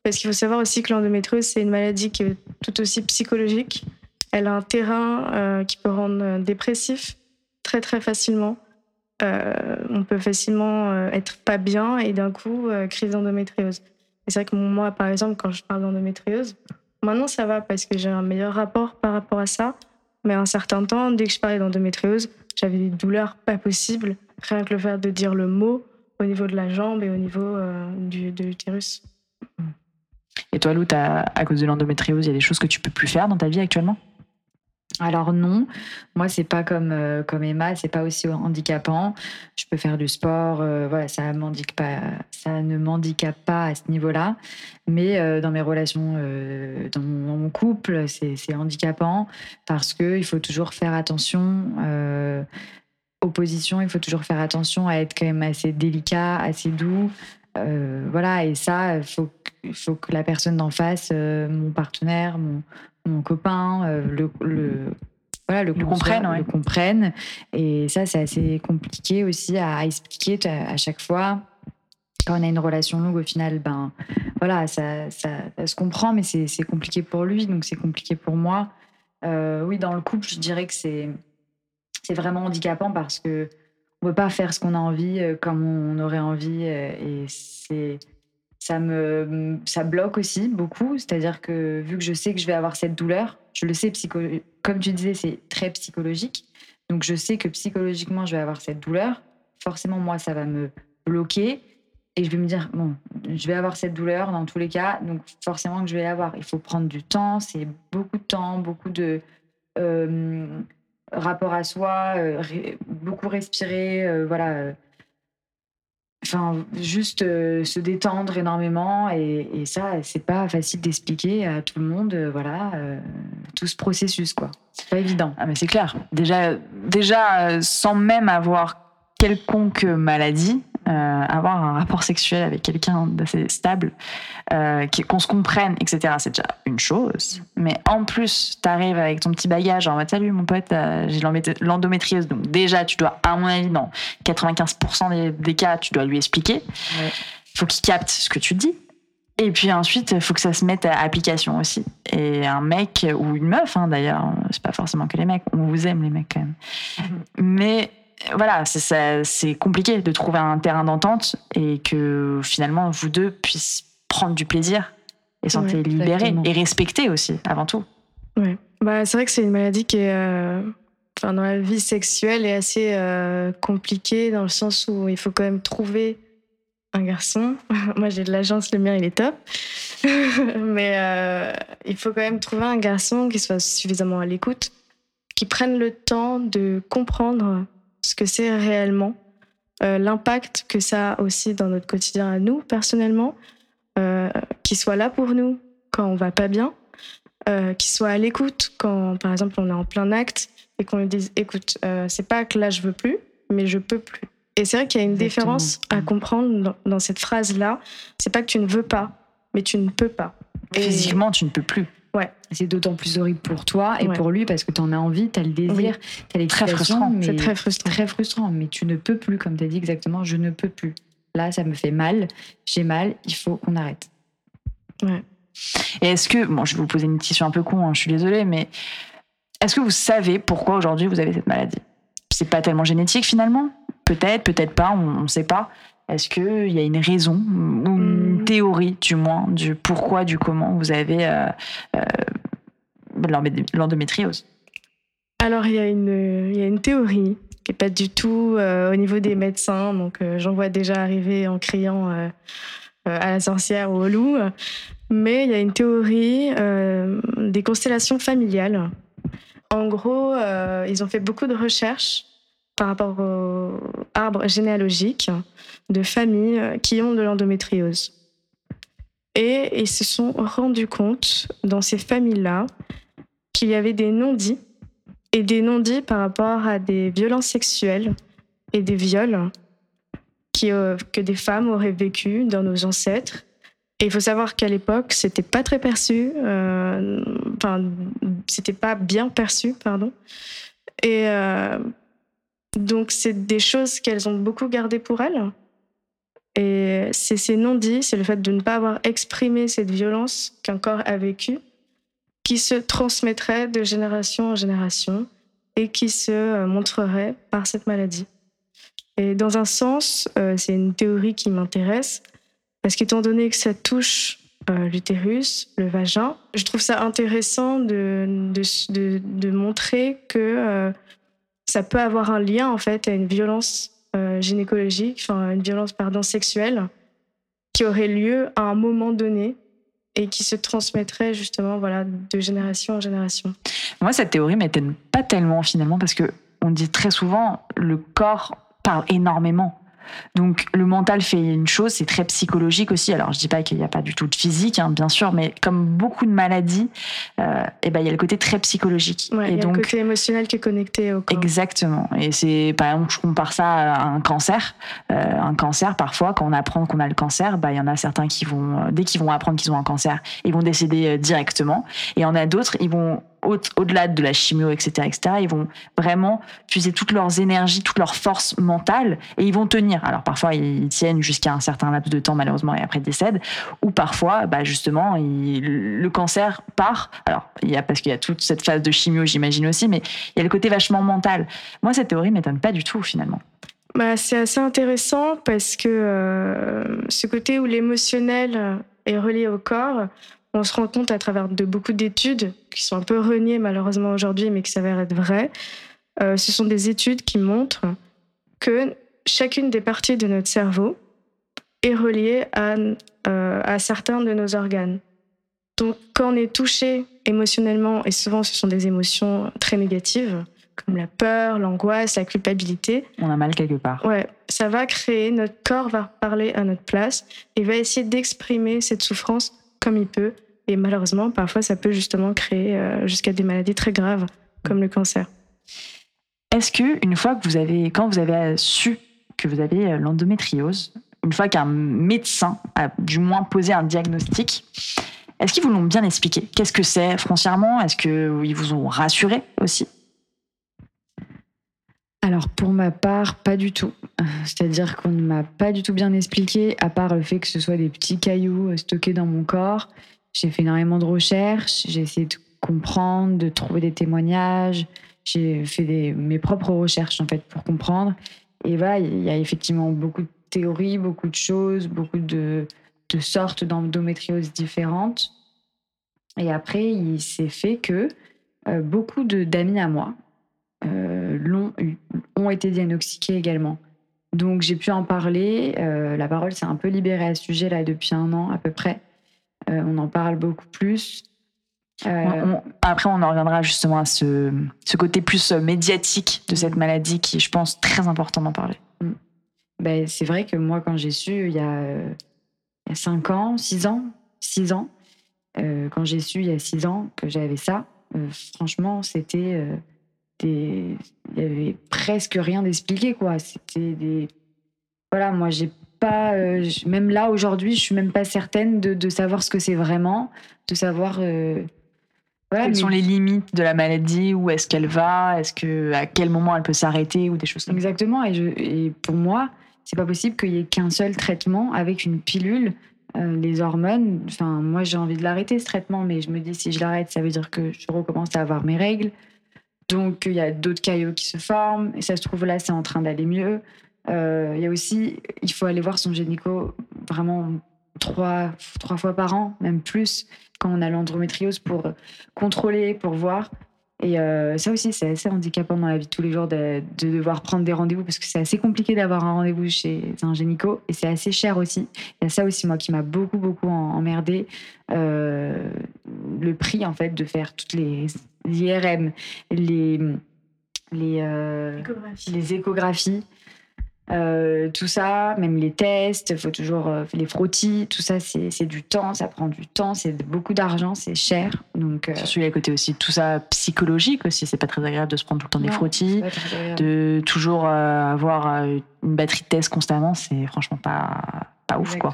Parce qu'il faut savoir aussi que l'endométriose, c'est une maladie qui est tout aussi psychologique. Elle a un terrain euh, qui peut rendre euh, dépressif très très facilement. Euh, on peut facilement être pas bien et d'un coup, crise d'endométriose. Et c'est vrai que moi, par exemple, quand je parle d'endométriose, maintenant ça va parce que j'ai un meilleur rapport par rapport à ça. Mais un certain temps, dès que je parlais d'endométriose, j'avais des douleurs pas possibles. Rien que le fait de dire le mot au niveau de la jambe et au niveau du, de l'utérus. Et toi, Lou, à cause de l'endométriose, il y a des choses que tu peux plus faire dans ta vie actuellement? Alors non, moi c'est pas comme euh, comme Emma, c'est pas aussi handicapant. Je peux faire du sport, euh, voilà, ça ça ne m'handicape pas à ce niveau-là. Mais euh, dans mes relations, euh, dans, mon, couple, c'est handicapant parce que il faut toujours faire attention. Aux positions, il faut toujours faire attention à être quand même assez délicat, assez doux. Voilà, et ça, faut, il faut que la personne d'en face, euh, mon partenaire, mon, mon copain, euh, le, le, voilà, le, Le comprenne, ouais. le comprenne. Et ça, c'est assez compliqué aussi à expliquer à, chaque fois. Quand on a une relation longue, au final, ben voilà, ça, ça, ça se comprend, mais c'est compliqué pour lui, donc c'est compliqué pour moi. Euh, oui, dans le couple, je dirais que c'est c'est vraiment handicapant parce que on peut pas faire ce qu'on a envie comme on aurait envie et c'est ça me ça bloque aussi beaucoup. C'est-à-dire que vu que je sais que je vais avoir cette douleur je le sais psycho comme tu disais c'est très psychologique. Donc je sais que psychologiquement je vais avoir cette douleur. Forcément moi ça va me bloquer. Et je vais me dire bon je vais avoir cette douleur dans tous les cas. Donc forcément que je vais l'avoir. Il faut prendre du temps. C'est beaucoup de temps beaucoup de euh, rapport à soi, euh, beaucoup respirer, euh, voilà. Enfin, juste euh, se détendre énormément et, ça, c'est pas facile d'expliquer à tout le monde, euh, voilà, euh, tout ce processus, quoi. C'est pas évident. Ah mais c'est clair. Déjà, déjà sans même avoir quelconque maladie, euh, avoir un rapport sexuel avec quelqu'un d'assez stable, euh, qu'on se comprenne, etc., c'est déjà une chose. Mais en plus, tu arrives avec ton petit bagage en mode Salut mon pote, euh, j'ai l'endométriose. Donc, déjà, tu dois, à mon avis, dans 95% des, des, cas, tu dois lui expliquer. Il faut qu'il capte ce que tu dis. Et puis ensuite, il faut que ça se mette à application aussi. Et un mec ou une meuf, hein, d'ailleurs, c'est pas forcément que les mecs, on vous aime les mecs quand même. Mm-hmm. Mais voilà, c'est compliqué de trouver un terrain d'entente et que finalement vous deux puissiez prendre du plaisir et sentir libérés et respecter aussi, avant tout. Ouais. Bah, c'est vrai que c'est une maladie qui est, euh, dans la vie sexuelle, est assez euh, compliquée dans le sens où il faut quand même trouver un garçon. (laughs) Moi, j'ai de l'agence, le mien, il est top. (laughs) Mais euh, il faut quand même trouver un garçon qui soit suffisamment à l'écoute, qui prenne le temps de comprendre ce que c'est réellement, euh, l'impact que ça a aussi dans notre quotidien à nous, personnellement, euh, qui soit là pour nous quand on va pas bien, euh, qui soit à l'écoute quand, par exemple, on est en plein acte et qu'on lui dise écoute, euh, c'est pas que là je veux plus, mais je peux plus. Et c'est vrai qu'il y a une différence à mm. comprendre dans, dans cette phrase-là. C'est pas que tu ne veux pas, mais tu ne peux pas. Physiquement, tu ne peux plus. Ouais. C'est d'autant plus horrible pour toi et pour lui parce que tu en as envie, tu as le désir, tu as Très frustrant. C'est très frustrant. Très frustrant, mais tu ne peux plus, comme tu as dit exactement, je ne peux plus. Là, ça me fait mal, j'ai mal, il faut qu'on arrête. Ouais. Et est-ce que, bon, je vais vous poser une question un peu con, hein, je suis désolée, mais est-ce que vous savez pourquoi aujourd'hui vous avez cette maladie? C'est pas tellement génétique finalement? Peut-être, peut-être pas, on ne sait pas. Est-ce qu'il y a une raison ou une hmm. théorie, du moins, du pourquoi, du comment vous avez euh, euh, l'endométriose? Alors, il y, a une, il y a une théorie qui n'est pas du tout euh, au niveau des médecins. Donc, j'en vois déjà arriver en criant à la sorcière ou au loup. Mais il y a une théorie des constellations familiales. En gros, ils ont fait beaucoup de recherches par rapport au arbre généalogique de familles qui ont de l'endométriose. Et ils se sont rendus compte dans ces familles-là qu'il y avait des non-dits et des non-dits par rapport à des violences sexuelles et des viols euh, que des femmes auraient vécu dans nos ancêtres. Et il faut savoir qu'à l'époque, c'était pas très perçu, euh, enfin, c'était pas bien perçu, pardon. Et euh, donc, c'est des choses qu'elles ont beaucoup gardées pour elles. Et c'est ces non-dits, c'est le fait de ne pas avoir exprimé cette violence qu'un corps a vécue, qui se transmettrait de génération en génération et qui se euh, montrerait par cette maladie. Et dans un sens, euh, c'est une théorie qui m'intéresse, parce qu'étant donné que ça touche euh, l'utérus, le vagin, je trouve ça intéressant de, de, de, montrer que ça peut avoir un lien en fait à une violence gynécologique, enfin une violence pardon sexuelle qui aurait lieu à un moment donné et qui se transmettrait justement voilà de génération en génération. Moi cette théorie m'étonne pas tellement finalement parce que on dit très souvent le corps parle énormément. Donc le mental fait une chose, c'est très psychologique aussi. Alors je dis pas qu'il n'y a pas du tout de physique, hein, bien sûr, mais comme beaucoup de maladies, euh, et eh ben il y a le côté très psychologique. et il y a donc, le côté émotionnel qui est connecté au corps. Exactement. Et c'est par exemple, je compare ça à un cancer. Euh, un cancer, parfois, quand on apprend qu'on a le cancer, bah il y en a certains qui vont, euh, dès qu'ils vont apprendre qu'ils ont un cancer, ils vont décéder euh, directement. Et il y en a d'autres, ils vont au-delà de la chimio, etc., etc., ils vont vraiment puiser toutes leurs énergies, toutes leurs forces mentales et ils vont tenir. Alors parfois ils tiennent jusqu'à un certain laps de temps malheureusement et après décèdent, ou parfois bah justement le cancer part. Alors il y a parce qu'il y a toute cette phase de chimio, j'imagine aussi, mais il y a le côté vachement mental. Moi cette théorie m'étonne pas du tout finalement. Bah, c'est assez intéressant parce que euh, ce côté où l'émotionnel est relié au corps, on se rend compte à travers de beaucoup d'études qui sont un peu reniées malheureusement aujourd'hui, mais qui s'avèrent être vraies. Euh, ce sont des études qui montrent que chacune des parties de notre cerveau est reliée à, euh, à certains de nos organes. Donc quand on est touché émotionnellement, et souvent ce sont des émotions très négatives, comme la peur, l'angoisse, la culpabilité. On a mal quelque part. Ouais, ça va créer, notre corps va parler à notre place et va essayer d'exprimer cette souffrance comme il peut. Et malheureusement, parfois, ça peut justement créer euh, jusqu'à des maladies très graves, comme le cancer. Est-ce que une fois que vous avez, quand vous avez su que vous avez l'endométriose, une fois qu'un médecin a du moins posé un diagnostic, est-ce qu'ils vous l'ont bien expliqué? Qu'est-ce que c'est foncièrement? Est-ce qu'ils vous ont rassuré aussi? Alors pour ma part, pas du tout. C'est-à-dire qu'on ne m'a pas du tout bien expliqué, à part le fait que ce soit des petits cailloux stockés dans mon corps. J'ai fait énormément de recherches, j'ai essayé de comprendre, de trouver des témoignages, j'ai fait mes propres recherches en fait pour comprendre. Et voilà, il y a effectivement beaucoup de théories, beaucoup de choses, beaucoup de, sortes d'endométriose différentes. Et après, il s'est fait que euh, beaucoup d'amis à moi euh, ont été diagnostiqués également. Donc j'ai pu en parler. Euh, la parole s'est un peu libérée à ce sujet là depuis un an à peu près. on en parle beaucoup plus. après, on en reviendra justement à ce, ce, côté plus médiatique de cette maladie qui est, je pense, très important d'en parler. Mm. Ben, c'est vrai que moi, quand j'ai su, il y a, il y a 5 ans, 6 ans, 6 ans, euh, quand j'ai su il y a 6 ans que j'avais ça, euh, franchement, c'était euh. Il y avait presque rien d'expliqué, quoi. C'était des... Voilà, moi, j'ai pas... même là, aujourd'hui, je suis même pas certaine de, de savoir ce que c'est vraiment, de savoir... Voilà, Quelles sont les limites de la maladie Où est-ce qu'elle va Est-ce que à quel moment elle peut s'arrêter ou des choses comme Exactement. Et, je, et pour moi, c'est pas possible qu'il y ait qu'un seul traitement avec une pilule. Euh, les hormones, enfin, moi j'ai envie de l'arrêter ce traitement, mais je me dis si je l'arrête, ça veut dire que je recommence à avoir mes règles. Donc il y a d'autres caillots qui se forment, et ça se trouve là, c'est en train d'aller mieux. Euh, il y a aussi, il faut aller voir son gynéco vraiment trois, trois fois par an, même plus, quand on a l'endométriose pour contrôler, pour voir. Et euh, ça aussi, c'est assez handicapant dans la vie de tous les jours de, devoir prendre des rendez-vous parce que c'est assez compliqué d'avoir un rendez-vous chez un gynéco et c'est assez cher aussi. Il y a ça aussi, moi, qui m'a beaucoup, beaucoup emmerdé. Euh, le prix, en fait, de faire toutes les IRM, les, les, euh, les échographies. Euh, tout ça, même les tests, faut toujours euh, les frottis, tout ça, c'est du temps, ça prend du temps, c'est beaucoup d'argent, c'est cher. Donc, euh... Surtout, il y a côté aussi tout ça psychologique aussi, c'est pas très agréable de se prendre tout le temps des frottis, de toujours euh, avoir une batterie de tests constamment, c'est franchement pas, pas ouf quoi.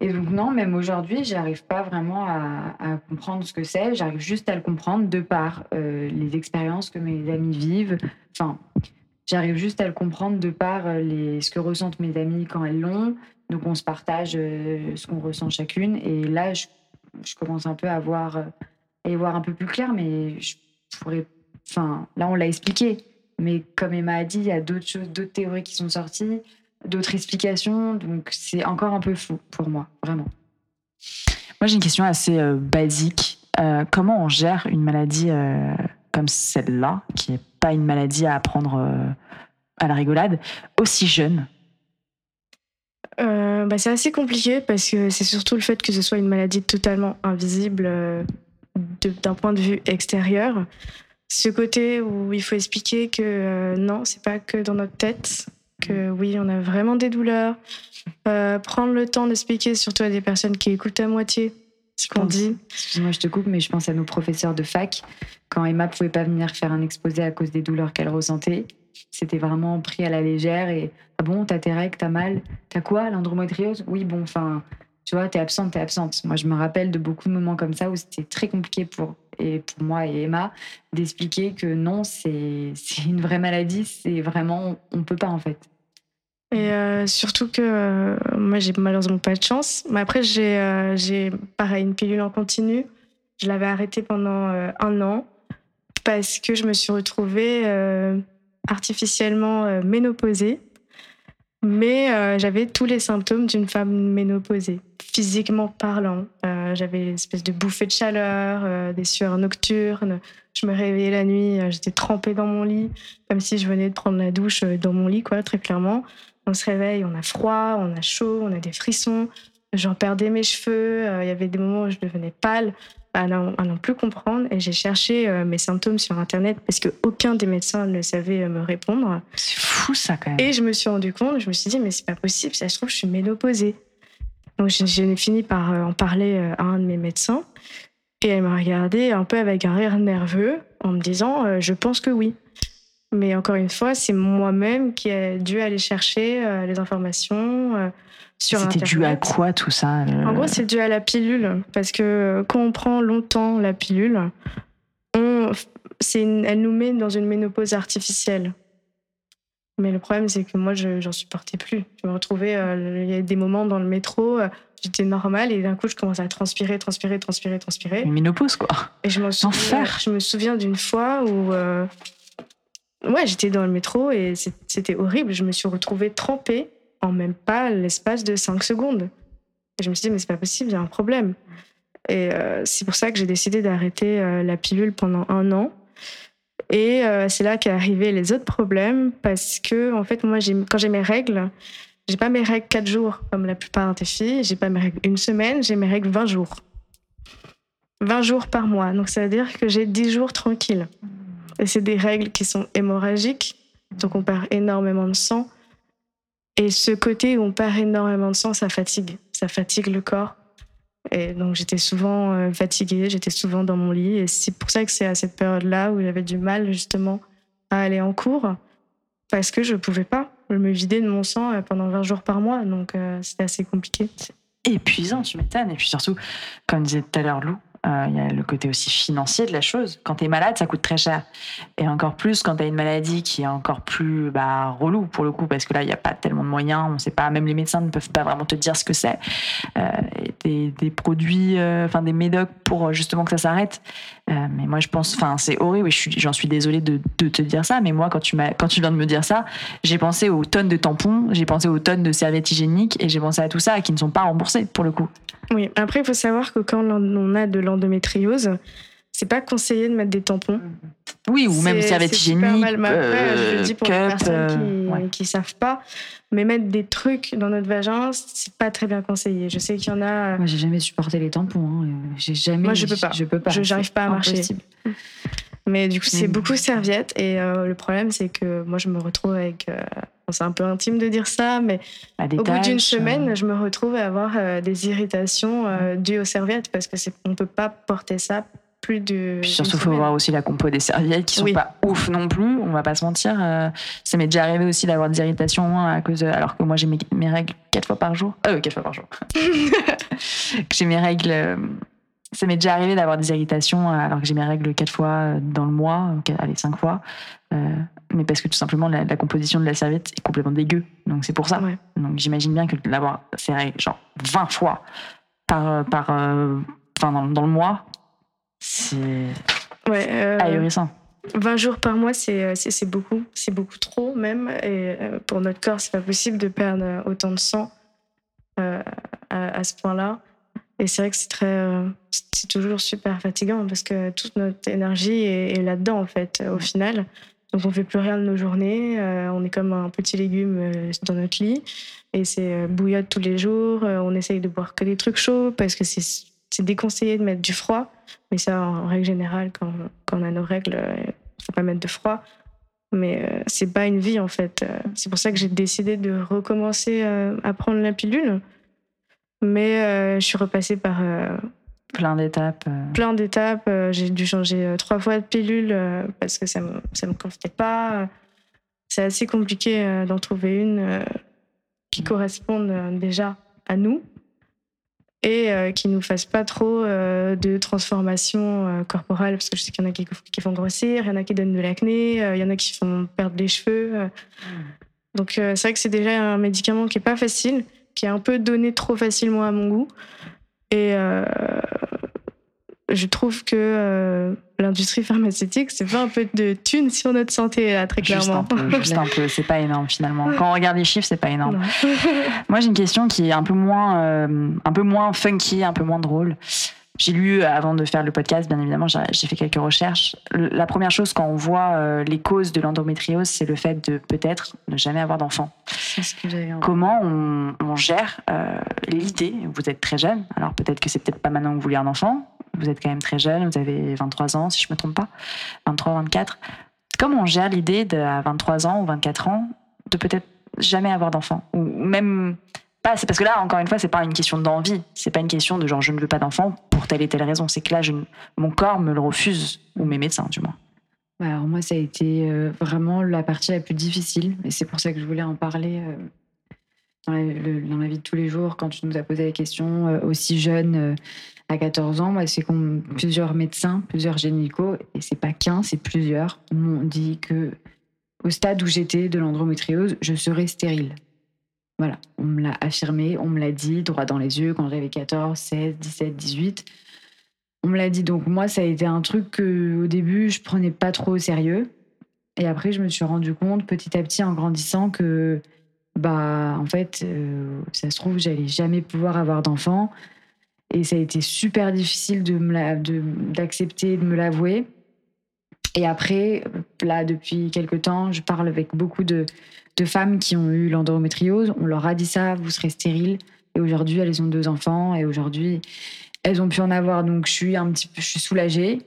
Et donc non, même aujourd'hui, j'arrive pas vraiment à, à, comprendre ce que c'est. J'arrive juste à le comprendre de par les expériences que mes amis vivent. Enfin, J'arrive juste à le comprendre de par euh, les, ce que ressentent mes amis quand elles l'ont. Donc on se partage euh, ce qu'on ressent chacune. Et là, je, commence un peu à voir, euh, à y voir un peu plus clair, mais je pourrais. Enfin, là, on l'a expliqué. Mais comme Emma a dit, il y a d'autres choses, d'autres théories qui sont sorties, d'autres explications. Donc c'est encore un peu fou pour moi, vraiment. Moi, j'ai une question assez basique. comment on gère une maladie comme celle-là, qui n'est pas une maladie à apprendre euh, à la rigolade, aussi jeune euh, bah, C'est assez compliqué parce que c'est surtout le fait que ce soit une maladie totalement invisible euh, d'un point de vue extérieur. Ce côté où il faut expliquer que non, c'est pas que dans notre tête, que oui, on a vraiment des douleurs. prendre le temps d'expliquer surtout à des personnes qui écoutent à moitié ce qu'on dit. Excuse-moi, je te coupe, mais je pense à nos professeurs de fac quand Emma pouvait pas venir faire un exposé à cause des douleurs qu'elle ressentait, c'était vraiment pris à la légère et ah bon, t'as tes règles, t'as mal, t'as quoi, l'endométriose Oui, bon, enfin, tu vois, t'es absente, t'es absente. Moi, je me rappelle de beaucoup de moments comme ça où c'était très compliqué pour, et pour moi et Emma d'expliquer que non, c'est une vraie maladie, c'est vraiment, on peut pas en fait. Et euh, surtout que euh, moi, j'ai malheureusement pas de chance. Mais après, j'ai, euh, j'ai pareil, une pilule en continu. Je l'avais arrêtée pendant un an parce que je me suis retrouvée euh, artificiellement euh, ménopausée. Mais euh, j'avais tous les symptômes d'une femme ménopausée, physiquement parlant. j'avais une espèce de bouffée de chaleur, des sueurs nocturnes. Je me réveillais la nuit, j'étais trempée dans mon lit, comme si je venais de prendre la douche dans mon lit, quoi, très clairement. On se réveille, on a froid, on a chaud, on a des frissons. J'en perdais mes cheveux. Il y avait des moments où je devenais pâle à n'en plus comprendre. Et j'ai cherché euh, mes symptômes sur Internet parce qu'aucun des médecins ne savait euh, me répondre. C'est fou ça quand même. Et je me suis rendu compte, je me suis dit, mais c'est pas possible, ça se trouve, je suis ménopausée. Donc j'ai fini par euh, en parler à un de mes médecins. Et elle m'a regardé un peu avec un rire nerveux en me disant, je pense que oui. Mais encore une fois, c'est moi-même qui ai dû aller chercher euh, les informations euh, sur C'était dû à quoi tout ça En gros, c'est dû à la pilule. Parce que quand on prend longtemps la pilule, on, une- elle nous met dans une ménopause artificielle. Mais le problème, c'est que moi, je j'en supportais plus. Je me retrouvais, euh, il y a des moments dans le métro, euh, j'étais normale et d'un coup, je commençais à transpirer, transpirer, transpirer, transpirer. une ménopause quoi. Et je, m'en souviens, je me souviens d'une fois où euh, ouais, j'étais dans le métro et c'était horrible. Je me suis retrouvée trempée en même pas l'espace de 5 secondes. Je me suis dit, mais c'est pas possible, il y a un problème. Et euh, c'est pour ça que j'ai décidé d'arrêter euh, la pilule pendant un an. Et euh, c'est là qu'est arrivé les autres problèmes parce que, en fait, moi, quand j'ai mes règles, j'ai pas mes règles 4 jours comme la plupart des filles, j'ai pas mes règles une semaine, j'ai mes règles 20 jours. 20 jours par mois. Donc ça veut dire que j'ai 10 jours tranquilles. C'est des règles qui sont hémorragiques, donc on perd énormément de sang. Et ce côté où on perd énormément de sang, ça fatigue. Ça fatigue le corps. Et donc j'étais souvent euh, fatiguée, j'étais souvent dans mon lit. Et c'est pour ça que c'est à cette période-là où j'avais du mal justement à aller en cours, parce que je pouvais pas me vider de mon sang euh, pendant 20 jours par mois. Donc euh, c'était assez compliqué. épuisant, tu m'étonnes. Et puis surtout, comme disait tout à l'heure Lou, il y a le côté aussi financier de la chose. Quand tu es malade, ça coûte très cher. Et encore plus quand tu as une maladie qui est encore plus bah, relou pour le coup, parce que là, il n'y a pas tellement de moyens. On sait pas, même les médecins ne peuvent pas vraiment te dire ce que c'est. Euh, des, produits, euh, enfin des médocs pour euh, justement que ça s'arrête. Euh, mais moi, je pense, enfin, c'est horrible. J'en suis désolée de, te dire ça. Mais moi, quand tu, quand tu viens de me dire ça, j'ai pensé aux tonnes de tampons, j'ai pensé aux tonnes de serviettes hygiéniques et j'ai pensé à tout ça qui ne sont pas remboursés pour le coup. Oui, après, il faut savoir que quand on a de l'endométriose, c'est pas conseillé de mettre des tampons. Oui, ou même c'est mal. Mais après, je le euh, dis pour les personnes qui, euh, ouais. qui savent pas. Mais mettre des trucs dans notre vagin, c'est pas très bien conseillé. Je sais qu'il y en a. Moi, j'ai jamais supporté les tampons. hein. Euh, J'ai jamais. Moi, je peux pas. Je peux pas. Je- j'arrive pas à marcher. impossible. Mais du coup, c'est beaucoup serviettes. Et euh, le problème, c'est que moi, je me retrouve avec. euh, c'est un peu intime de dire ça, mais à des au bout d'une semaine, euh, je me retrouve à avoir euh, des irritations euh, dues aux serviettes parce que c'est on peut pas porter ça plus de. Puis surtout, il faut voir aussi la compo des serviettes qui sont Oui. pas ouf non plus. On va pas se mentir. euh, ça m'est déjà arrivé aussi d'avoir des irritations hein, à cause de- alors que moi j'ai mes, mes règles quatre fois par jour. Euh, quatre fois par jour. (laughs) (laughs) j'ai mes règles. euh, ça m'est déjà arrivé d'avoir des irritations euh, alors que j'ai mes règles quatre fois dans le mois, allez cinq fois. Euh, mais parce que tout simplement la, la composition de la serviette est complètement dégueu. Donc c'est pour ça. Ouais. Donc j'imagine bien que d'avoir ces règles genre 20 fois par, par, euh, enfin, dans, dans le mois, c'est Ouais, euh, ahurissant. 20 jours par mois, c'est euh, c'est- beaucoup. C'est beaucoup trop, même. Et euh, pour notre corps, c'est pas possible de perdre euh, autant de sang euh, à, à ce point-là. Et c'est vrai que c'est très. euh, c'est toujours super fatigant parce que toute notre énergie est, est là-dedans, en fait, au final. Donc, on fait plus rien de nos journées. euh, on est comme un petit légume dans notre lit. Et c'est bouillotte tous les jours. on essaye de boire que des trucs chauds parce que c'est c'est déconseillé de mettre du froid. Mais ça, en règle générale, quand, quand on a nos règles, euh, faut pas mettre de froid. Mais euh, c'est pas une vie en fait. Euh, C'est pour ça que j'ai décidé de recommencer euh, à prendre la pilule. Mais euh, je suis repassée par euh, Plein d'étapes. plein d'étapes. J'ai dû changer trois fois de pilule parce que ça me, ça me convenait pas. C'est assez compliqué d'en trouver une qui corresponde déjà à nous et euh, qui nous fasse pas trop euh, de transformation euh, parce que je sais qu'il y en a qui, font grossir, il y en a qui donnent de l'acné, euh, il y en a qui font perdre les cheveux. euh. Donc c'est vrai que c'est déjà un médicament qui est pas facile, qui est un peu donné trop facilement à mon goût. Et je trouve que l'industrie pharmaceutique se fait un peu de thunes sur notre santé, là, très Juste clairement. un peu, (laughs) juste un peu. C'est pas énorme finalement. Quand on regarde les chiffres, c'est pas énorme. (laughs) Moi, j'ai une question qui est un peu moins, euh, un peu moins funky, un peu moins drôle. J'ai lu euh, avant de faire le podcast, bien évidemment, j'ai fait quelques recherches. La première chose quand on voit euh, les causes de l'endométriose, c'est le fait de peut-être ne jamais avoir d'enfant. C'est. Comment on, on gère euh, l'idée? Vous êtes très jeune, alors peut-être que c'est peut-être pas maintenant que vous voulez un enfant. Vous êtes quand même très jeune, vous avez 23 ans, si je me trompe pas, 23, 24. Comment on gère l'idée à 23 ans ou 24 ans de peut-être jamais avoir d'enfant ou même pas c'est parce que là encore une fois c'est pas une question d'envie c'est pas une question de genre je ne veux pas d'enfant pour telle et telle raison c'est que là ne- mon corps me le refuse ou mes médecins du moins Alors moi, ça a été euh, vraiment la partie la plus difficile, et c'est pour ça que je voulais en parler euh, dans, la, dans la vie de tous les jours. Quand tu nous as posé la question, euh, aussi jeune, à 14 ans, c'est qu'on plusieurs médecins, plusieurs gynécos, et c'est pas qu'un, c'est plusieurs, m'ont dit que au stade où j'étais de l'endométriose, je serais stérile. Voilà, on me l'a affirmé, on me l'a dit droit dans les yeux quand j'avais 14, 16, 17, 18. On me l'a dit. Donc moi, ça a été un truc que au début, je prenais pas trop au sérieux. Et après, je me suis rendu compte petit à petit en grandissant que, bah, en fait, euh, ça se trouve, j'allais jamais pouvoir avoir d'enfant. Et ça a été super difficile d'accepter, de, me l'avouer. Et après, là, depuis quelques temps, je parle avec beaucoup de, de femmes qui ont eu l'endométriose. On leur a dit ça, vous serez stérile. Et aujourd'hui, elles ont deux enfants. Et aujourd'hui, elles ont pu en avoir. Donc, je suis un petit peu, je suis soulagée.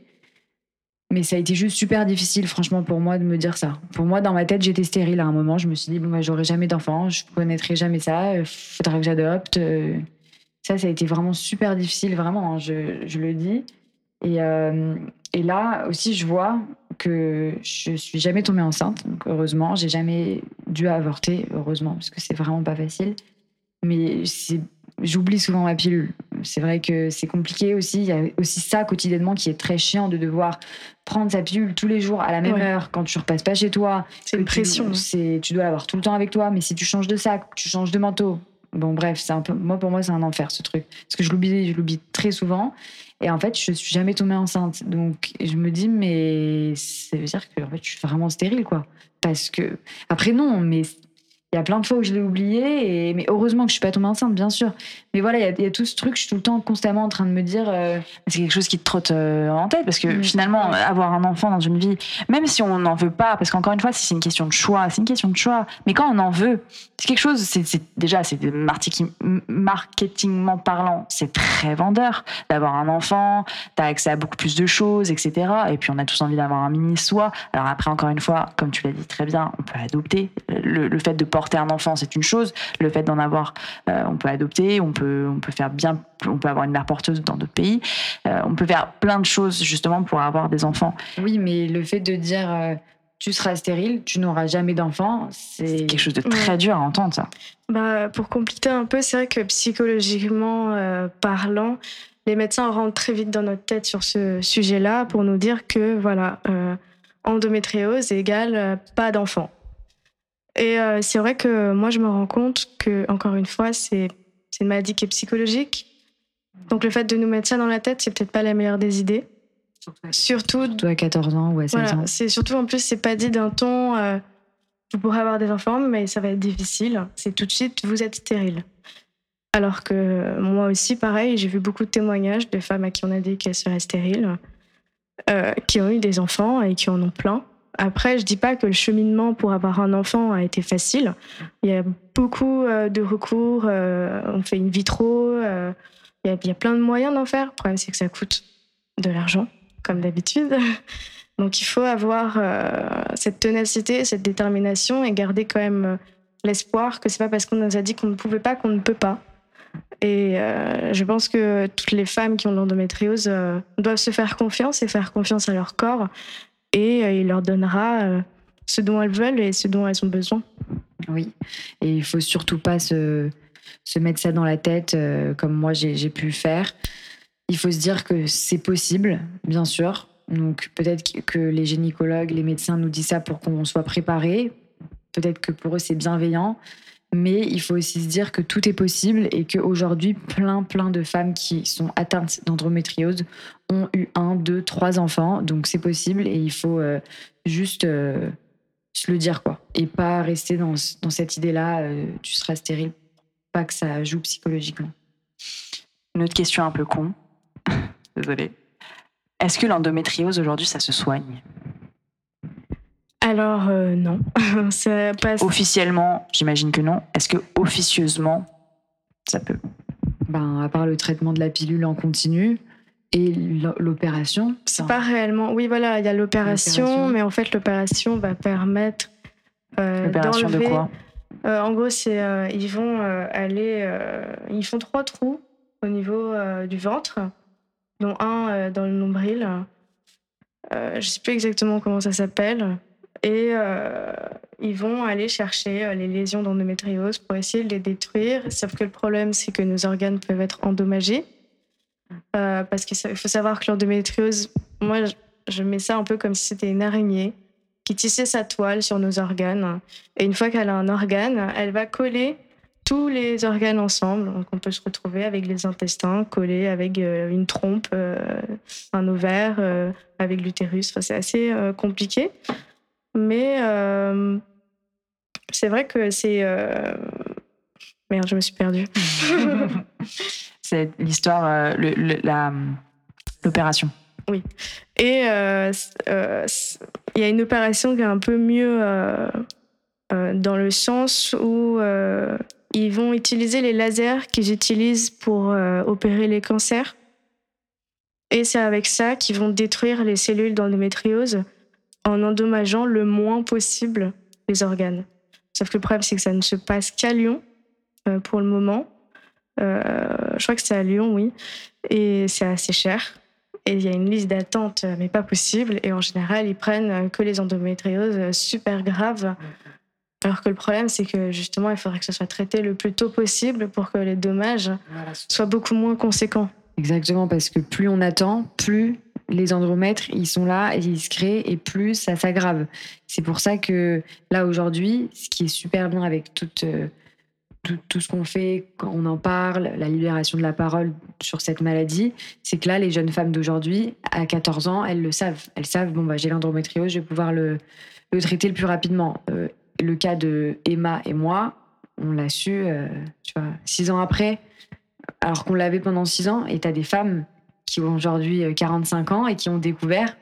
Mais ça a été juste super difficile, franchement, pour moi de me dire ça. Pour moi, dans ma tête, j'étais stérile à un moment. Je me suis dit, bon, bah, j'aurai jamais d'enfant, je connaîtrai jamais ça, il faudra que j'adopte. Ça, ça a été vraiment super difficile, vraiment, hein, je, je le dis. Et, euh, et là aussi, je vois que je suis jamais tombée enceinte. Donc, heureusement, j'ai jamais dû avorter, heureusement, parce que c'est vraiment pas facile. Mais j'oublie souvent ma pilule. C'est vrai que c'est compliqué aussi. Il y a aussi ça quotidiennement qui est très chiant de devoir prendre sa pilule tous les jours à la même Ouais. heure quand tu repasses pas chez toi. C'est une tu- pression. hein. C'est, tu dois l'avoir tout le temps avec toi, mais si tu changes de sac, tu changes de manteau. Bon, bref, c'est un peu, moi, pour moi, c'est un enfer, ce truc. Parce que je l'oublie, je l'oublie très souvent. Et en fait, je suis jamais tombée enceinte. Donc, je me dis, mais ça veut dire que en fait, je suis vraiment stérile, quoi. Parce que, après, non, mais il y a plein de fois où je l'ai oublié. Et, mais heureusement que je suis pas tombée enceinte, bien sûr. Mais voilà, il y a- il y, a tout ce truc, je suis tout le temps constamment en train de me dire, euh, C'est quelque chose qui te trotte euh, en tête parce que Mm. finalement, avoir un enfant dans une vie, même si on n'en veut pas, parce qu'encore une fois, si c'est une question de choix, c'est une question de choix. Mais quand on en veut, c'est quelque chose, c'est déjà, c'est marketing- marketingment parlant, c'est très vendeur d'avoir un enfant, t'as accès à beaucoup plus de choses, etc. Et puis on a tous envie d'avoir un mini soi. Alors après, encore une fois, comme tu l'as dit très bien, on peut adopter. Le, le fait de porter un enfant, c'est une chose. Le fait d'en avoir, euh, on peut adopter, on peut, on peut faire bien, on peut avoir une mère porteuse dans d'autres pays. Euh, on peut faire plein de choses justement pour avoir des enfants. oui, mais le fait de dire, euh, tu seras stérile, tu n'auras jamais d'enfant, c'est. Quelque chose de très dur à entendre, ça. Bah, pour compléter un peu, c'est vrai que psychologiquement euh, parlant, les médecins rentrent très vite dans notre tête sur ce sujet-là pour nous dire que voilà, euh, endométriose égale euh, pas d'enfant. Et euh, c'est vrai que moi, je me rends compte que, encore une fois, c'est une maladie qui est psychologique. Donc le fait de nous mettre ça dans la tête, c'est peut-être pas la meilleure des idées. Surtout Surtout à 14 ans ou à 16 voilà, ans. c'est surtout en plus, c'est pas dit d'un ton, euh, vous pourrez avoir des enfants, mais ça va être difficile. C'est tout de suite, vous êtes stérile. Alors que moi aussi, pareil, j'ai vu beaucoup de témoignages de femmes à qui on a dit qu'elles seraient stériles, euh, qui ont eu des enfants et qui en ont plein. Après, je dis pas que le cheminement pour avoir un enfant a été facile. Il y a beaucoup euh, de recours, euh, on fait une vitro, euh, il y, a- plein de moyens d'en faire. Le problème, c'est que ça coûte de l'argent, comme d'habitude. (laughs) Donc il faut avoir cette ténacité, cette détermination et garder quand même l'espoir que c'est pas parce qu'on nous a dit qu'on ne pouvait pas qu'on ne peut pas. Et je pense que toutes les femmes qui ont l'endométriose doivent se faire confiance et faire confiance à leur corps et euh, il leur donnera euh, ce dont elles veulent et ce dont elles ont besoin. Oui. Et il faut surtout pas se, se mettre ça dans la tête euh, comme moi j'ai pu faire. Il faut se dire que c'est possible, bien sûr. Donc peut-être que- que les gynécologues, les médecins nous disent ça pour qu'on soit préparé. Peut-être que pour eux c'est bienveillant. Mais il faut aussi se dire que tout est possible et qu'aujourd'hui, plein, plein de femmes qui sont atteintes d'endométriose ont eu un, deux, trois enfants. Donc c'est possible et il faut euh, juste euh, se le dire, quoi. Et pas rester dans, dans cette idée-là, euh, tu seras stérile. Pas que ça joue psychologiquement. Une autre question un peu con. (laughs) Désolée. Est-ce que l'endométriose aujourd'hui, ça se soigne? Alors euh, non, (laughs) ça passe. Officiellement, j'imagine que non. Est-ce que officieusement, ça peut? Ben, à part le traitement de la pilule en continu et l'o- l'opération. C'est pas réellement. Oui, voilà, il y a l'opération, mais en fait, l'opération va permettre euh, L'opération de quoi? Euh, en gros, c'est euh, ils vont euh, aller, euh, ils font trois trous au niveau euh, du ventre, dont un euh, dans le nombril. je ne sais plus exactement comment ça s'appelle. Et ils vont aller chercher les lésions d'endométriose pour essayer de les détruire. Sauf que le problème, c'est que nos organes peuvent être endommagés. parce qu'il faut savoir que l'endométriose, moi, je mets ça un peu comme si c'était une araignée qui tissait sa toile sur nos organes. Et une fois qu'elle a un organe, elle va coller tous les organes ensemble. Donc on peut se retrouver avec les intestins collés avec euh, une trompe, euh, un ovaire, euh, avec l'utérus. C'est assez compliqué. Mais c'est vrai que c'est... Merde, je me suis perdue. (laughs) c'est l'histoire, l'opération. Oui. Et il y a une opération qui est un peu mieux dans le sens où ils vont utiliser les lasers qu'ils utilisent pour opérer les cancers. Et c'est avec ça qu'ils vont détruire les cellules d'endométriose en endommageant le moins possible les organes. Sauf que le problème, c'est que ça ne se passe qu'à Lyon pour le moment. je crois que c'est à Lyon, oui. Et c'est assez cher et il y a une liste d'attente, mais pas possible. Et en général, ils prennent que les endométrioses super graves. Alors que le problème, c'est que justement, il faudrait que ce soit traité le plus tôt possible pour que les dommages soient beaucoup moins conséquents. Exactement, parce que plus on attend, plus les endomètres, ils sont là et ils se créent et plus ça s'aggrave. C'est pour ça que là, aujourd'hui, ce qui est super bien avec toute euh, tout, ce qu'on fait, quand on en parle, la libération de la parole sur cette maladie, c'est que là, les jeunes femmes d'aujourd'hui, à 14 ans, elles le savent. Elles savent, bon, bah, j'ai l'endométriose, je vais pouvoir le, le, traiter le plus rapidement. Euh, le cas de Emma et moi, on l'a su, euh, tu vois, six ans après, alors qu'on l'avait pendant six ans, et tu as des femmes qui ont aujourd'hui 45 euh, ans et qui ont découvert,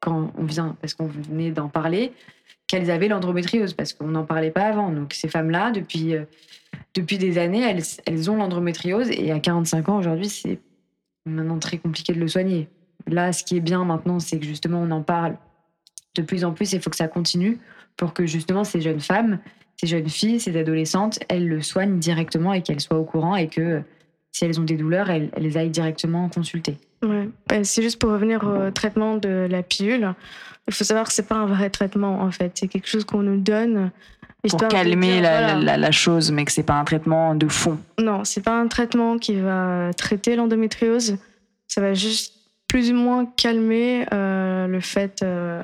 quand on vient, parce qu'on venait d'en parler, qu'elles avaient l'endométriose, parce qu'on n'en parlait pas avant. Donc ces femmes-là, depuis depuis des années, elles, ont l'endométriose et à 45 ans aujourd'hui, c'est maintenant très compliqué de le soigner. Là, ce qui est bien maintenant, c'est que justement, on en parle de plus en plus et il faut que ça continue pour que justement ces jeunes femmes, ces jeunes filles, ces adolescentes, elles le soignent directement et qu'elles soient au courant et que si elles ont des douleurs, elles, elles aillent directement consulter. Ouais. C'est juste pour revenir au traitement de la pilule. Il faut savoir que c'est pas un vrai traitement en fait. C'est quelque chose qu'on nous donne pour calmer la, chose, mais que c'est pas un traitement de fond. Non, c'est pas un traitement qui va traiter l'endométriose. Ça va juste plus ou moins calmer euh, le fait euh,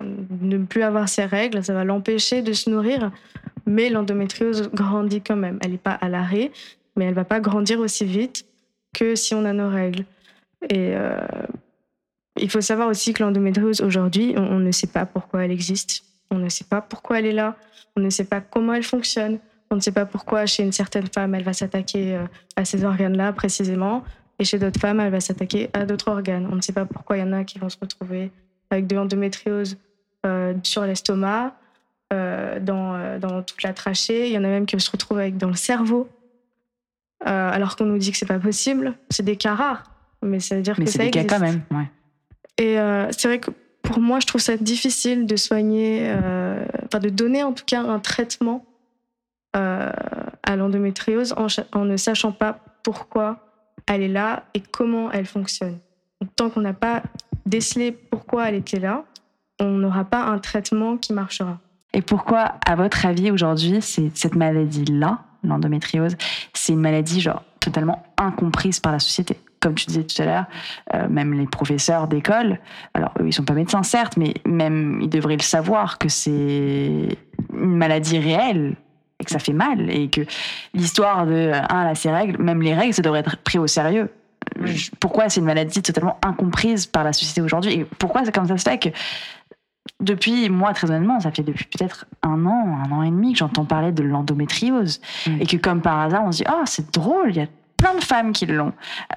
de ne plus avoir ses règles. Ça va l'empêcher de se nourrir, mais l'endométriose grandit quand même. Elle n'est pas à l'arrêt, mais elle va pas grandir aussi vite que si on a nos règles. Et euh, il faut savoir aussi que l'endométriose aujourd'hui, on ne sait pas pourquoi elle existe. On ne sait pas pourquoi elle est là. On ne sait pas comment elle fonctionne. On ne sait pas pourquoi chez une certaine femme, elle va s'attaquer euh, à ces organes-là précisément. Et chez d'autres femmes, elle va s'attaquer à d'autres organes. On ne sait pas pourquoi il y en a qui vont se retrouver avec de l'endométriose euh, sur l'estomac, dans, dans, toute la trachée. Il y en a même qui se retrouvent avec dans le cerveau, alors qu'on nous dit que c'est pas possible. C'est des cas rares, mais ça veut dire mais que ça existe. des cas quand même. Ouais. Et c'est vrai que pour moi, je trouve ça difficile de soigner, euh, enfin de donner en tout cas un traitement euh, à l'endométriose en, ne sachant pas pourquoi elle est là et comment elle fonctionne. tant qu'on n'a pas décelé pourquoi elle était là, on n'aura pas un traitement qui marchera. Et pourquoi, à votre avis, aujourd'hui, cette maladie-là, l'endométriose, c'est une maladie genre totalement incomprise par la société? Comme tu disais tout à l'heure, euh, même les professeurs d'école, alors eux, ils sont pas médecins certes, mais même ils devraient le savoir que c'est une maladie réelle et que ça fait mal et que l'histoire de ah là ces règles, même les règles, ça devrait être pris au sérieux. Pourquoi c'est une maladie totalement incomprise par la société aujourd'hui et pourquoi c'est comme ça se fait que depuis, moi, très honnêtement, ça fait depuis peut-être un an, un an et demi que j'entends parler de l'endométriose. Et que comme par hasard, on se dit, ah, c'est drôle, il y a plein de femmes qui l'ont.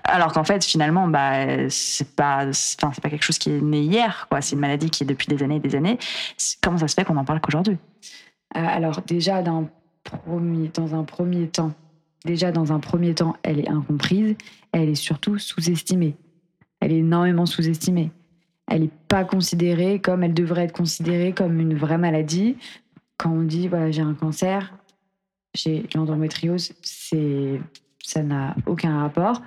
Alors qu'en fait, finalement, bah, c'est pas, enfin, pas quelque chose qui est né hier, quoi. C'est une maladie qui est depuis des années et des années. Comment ça se fait qu'on en parle qu'aujourd'hui? Euh, Alors, déjà, dans, premier, dans un premier temps, déjà, dans un premier temps, elle est incomprise. Elle est surtout sous-estimée. Elle est énormément sous-estimée. Elle n'est pas considérée comme elle devrait être considérée comme une vraie maladie. Quand on dit, voilà, j'ai un cancer, j'ai l'endométriose, c'est ça n'a aucun rapport.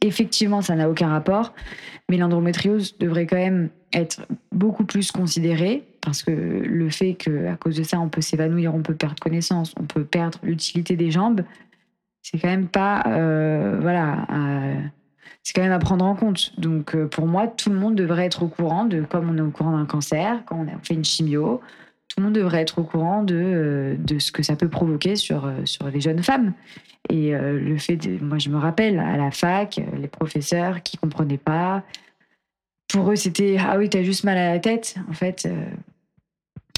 effectivement, ça n'a aucun rapport, mais l'endométriose devrait quand même être beaucoup plus considérée parce que le fait qu'à cause de ça, on peut s'évanouir, on peut perdre connaissance, on peut perdre l'utilité des jambes, c'est quand même pas, euh, voilà, c'est quand même à prendre en compte. Donc euh, pour moi, tout le monde devrait être au courant de, comme on est au courant d'un cancer, quand on fait une chimio, le monde devrait être au courant de, euh, de ce que ça peut provoquer sur, sur les jeunes femmes. Et le fait, de, moi je me rappelle à la fac, les professeurs qui comprenaient pas, pour eux c'était ah oui t'as juste mal à la tête. En fait,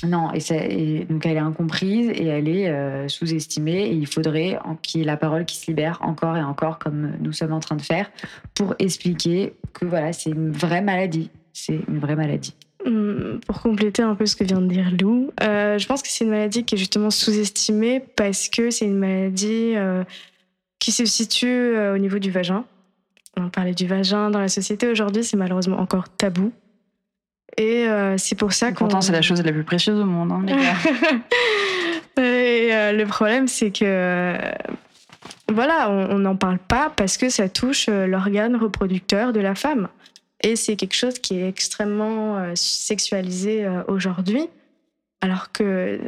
non, et, donc elle est incomprise et elle est euh, sous-estimée et il faudrait qu'il y ait la parole qui se libère encore et encore comme nous sommes en train de faire pour expliquer que voilà, c'est une vraie maladie. C'est une vraie maladie. Hum, pour compléter un peu ce que vient de dire Lou, euh, je pense que c'est une maladie qui est justement sous-estimée parce que c'est une maladie euh, qui se situe au niveau du vagin. On parlait du vagin dans la société aujourd'hui, c'est malheureusement encore tabou. Et euh, c'est pour ça que. Pourtant, c'est la chose la plus précieuse au monde, hein, les gars. (laughs) et euh, le problème, c'est que. voilà, on n'en parle pas parce que ça touche euh, l'organe reproducteur de la femme. Et c'est quelque chose qui est extrêmement sexualisé aujourd'hui, alors que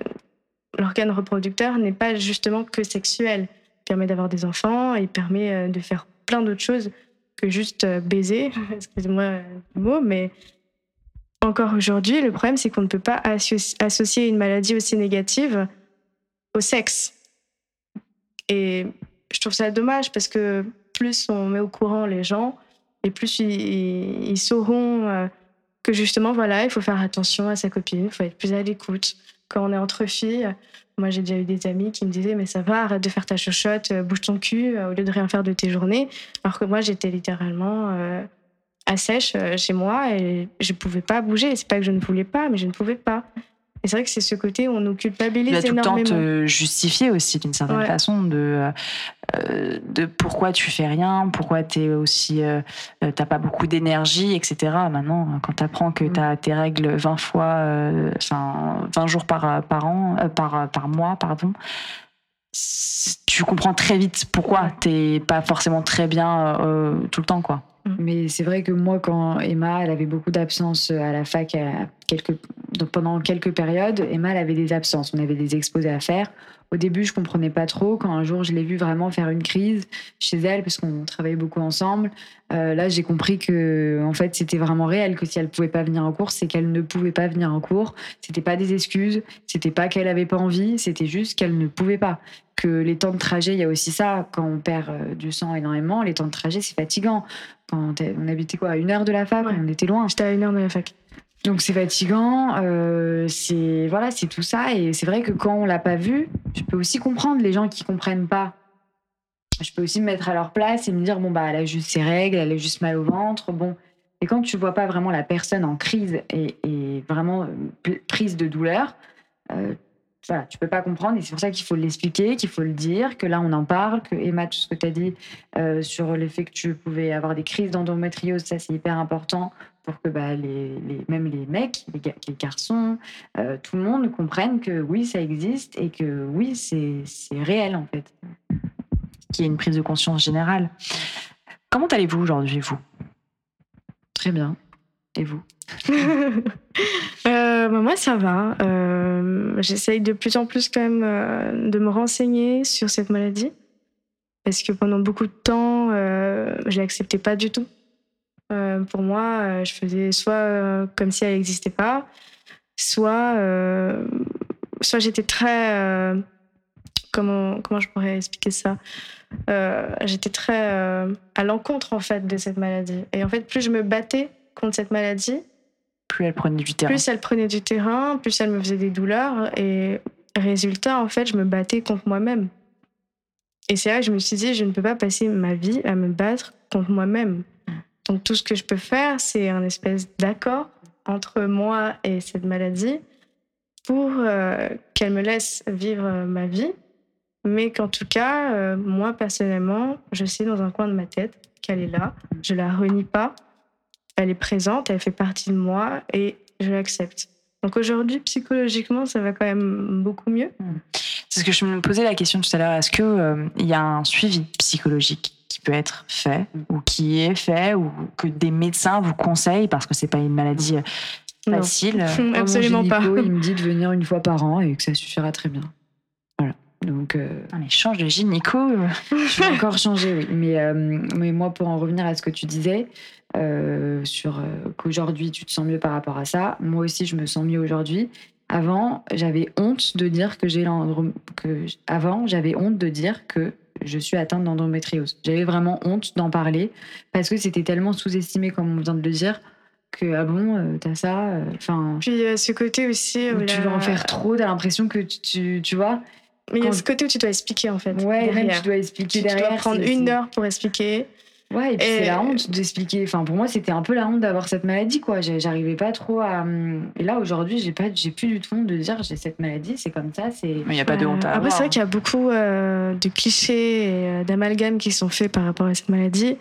l'organe reproducteur n'est pas justement que sexuel. Il permet d'avoir des enfants, il permet de faire plein d'autres choses que juste baiser, (laughs) excusez-moi le mot, mais encore aujourd'hui, le problème, c'est qu'on ne peut pas associer une maladie aussi négative au sexe. Et je trouve ça dommage parce que plus on met au courant les gens, et plus ils, sauront euh, que justement, voilà, il faut faire attention à sa copine, il faut être plus à l'écoute. Quand on est entre filles, moi j'ai déjà eu des amis qui me disaient Mais ça va, arrête de faire ta chochotte, euh, bouge ton cul, euh, au lieu de rien faire de tes journées. Alors que moi j'étais littéralement à sèche chez moi et je pouvais pas bouger. C'est pas que je ne voulais pas, mais je ne pouvais pas. Et c'est vrai que c'est ce côté où on nous culpabilise tu énormément. tout le temps te justifier aussi d'une certaine façon de, euh, de pourquoi tu fais rien, pourquoi tu aussi euh, t'as pas beaucoup d'énergie, etc. Maintenant, quand tu apprends que tu as tes règles 20 fois, enfin 20 jours par, par an, par, par mois, pardon, tu comprends très vite pourquoi t'es pas forcément très bien tout le temps, quoi. Mm. Mais c'est vrai que moi, quand Emma, elle avait beaucoup d'absences à la fac pendant quelques périodes, Emma, elle avait des absences. On avait des exposés à faire. Au début, je comprenais pas trop. Quand un jour, je l'ai vue vraiment faire une crise chez elle, parce qu'on travaillait beaucoup ensemble, euh, là, j'ai compris que, en fait, c'était vraiment réel que si elle pouvait pas venir en cours, c'est qu'elle ne pouvait pas venir en cours. C'était pas des excuses. C'était pas qu'elle avait pas envie. C'était juste qu'elle ne pouvait pas. Que les temps de trajet, il y a aussi ça. Quand on perd euh, du sang énormément, les temps de trajet, c'est fatigant. Quand on habitait quoi, à une heure de la fac, on était loin. J'étais à une heure de la fac. Donc c'est fatigant, euh, c'est voilà, c'est tout ça. Et c'est vrai que quand on l'a pas vu, je peux aussi comprendre les gens qui comprennent pas. Je peux aussi me mettre à leur place et me dire bon bah elle a juste ses règles, elle a juste mal au ventre, bon. Et quand tu vois pas vraiment la personne en crise et, vraiment euh, prise de douleur, euh, voilà, tu peux pas comprendre et c'est pour ça qu'il faut l'expliquer, qu'il faut le dire, que là on en parle, que Emma, tout ce que tu as dit euh, sur le fait que tu pouvais avoir des crises d'endométriose, ça c'est hyper important pour que bah, les, même les mecs, les, garçons, euh, tout le monde comprenne que oui, ça existe et que oui, c'est réel en fait. Qu'il y ait une prise de conscience générale. Comment allez-vous aujourd'hui, vous? Très bien. Et vous? (laughs) Euh, bah, Moi, ça va. Euh, J'essaye de plus en plus quand même euh, de me renseigner sur cette maladie. Parce que pendant beaucoup de temps, je l'acceptais pas du tout. Pour moi, je faisais soit comme si elle n'existait pas, soit, soit j'étais très... comment, comment je pourrais expliquer ça? J'étais très à l'encontre en fait de cette maladie. Et en fait, plus je me battais contre cette maladie, plus elle prenait du terrain. Plus elle prenait du terrain, plus elle me faisait des douleurs. Et résultat, en fait, je me battais contre moi-même. Et c'est là que je me suis dit, je ne peux pas passer ma vie à me battre contre moi-même. Donc tout ce que je peux faire, c'est un espèce d'accord entre moi et cette maladie pour euh, qu'elle me laisse vivre ma vie, mais qu'en tout cas, euh, moi personnellement, je sais dans un coin de ma tête qu'elle est là, je la renie pas, elle est présente, elle fait partie de moi et je l'accepte. Donc aujourd'hui, psychologiquement, ça va quand même beaucoup mieux. C'est ce que je me posais la question tout à l'heure. Est-ce qu'il euh, il y a un suivi psychologique qui peut être fait ou qui est fait ou que des médecins vous conseillent parce que c'est pas une maladie Non. facile. Moi, (laughs) Absolument mon pas. gynéco, Il me dit de venir une fois par an et que ça suffira très bien. Donc, euh, Un échange de gynéco. euh, (laughs) je vais encore changer, oui. Mais, euh, mais moi, pour en revenir à ce que tu disais, euh, sur euh, qu'aujourd'hui tu te sens mieux par rapport à ça, moi aussi je me sens mieux aujourd'hui. Avant, j'avais honte de dire que j'ai que avant, j'avais honte de dire que je suis atteinte d'endométriose. J'avais vraiment honte d'en parler parce que c'était tellement sous-estimé, comme on vient de le dire, que ah bon, euh, t'as ça. euh, Enfin, Puis euh, ce côté aussi. où tu veux en faire trop, t'as l'impression que tu, tu, tu vois? Mais il y a ce côté où tu dois expliquer en fait. Ouais, même tu dois expliquer Tu, tu derrière. dois prendre une heure pour expliquer. Ouais, et puis Et- c'est la honte d'expliquer. Enfin, pour moi, c'était un peu la honte d'avoir cette maladie, quoi. J'arrivais pas trop à. hum, Et là, aujourd'hui, j'ai pas, j'ai plus du tout honte de dire j'ai cette maladie, c'est comme ça, c'est. Mais il n'y a pas de honte à Après, avoir. c'est vrai qu'il y a beaucoup euh, de clichés et euh, d'amalgames qui sont faits par rapport à cette maladie.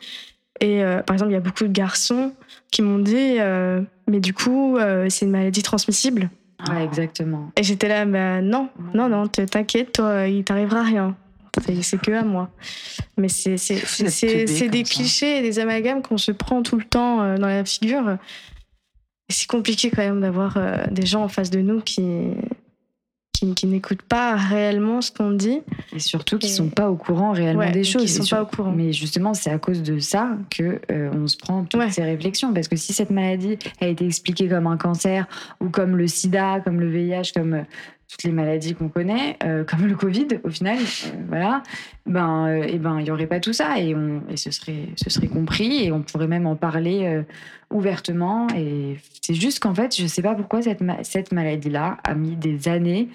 Et euh, par exemple, il y a beaucoup de garçons qui m'ont dit euh, Mais du coup, euh, c'est une maladie transmissible. Ouais, exactement. Et j'étais là Bah non, non, non, t'inquiète, toi, il t'arrivera rien. C'est- que à moi. Mais c'est des ça. clichés et des amalgames qu'on se prend tout le temps euh, dans la figure. C'est compliqué quand même d'avoir euh, des gens en face de nous qui, qui, qui n'écoutent pas réellement ce qu'on dit. Et surtout qu'ils Et- sont pas au courant réellement Ouais, des qui choses. sont Et sur- pas au courant. Mais justement, c'est à cause de ça que euh, on se prend toutes Ouais. ces réflexions. Parce que si cette maladie a été expliquée comme un cancer ou comme le SIDA, comme le VIH, comme euh, toutes les maladies qu'on connaît, euh, comme le Covid, au final, euh, voilà, ben, euh, et ben, il y aurait pas tout ça et, on, et ce serait, ce serait compris et on pourrait même en parler ouvertement. Et c'est juste qu'en fait, je sais pas pourquoi cette, ma- cette maladie-là a mis des années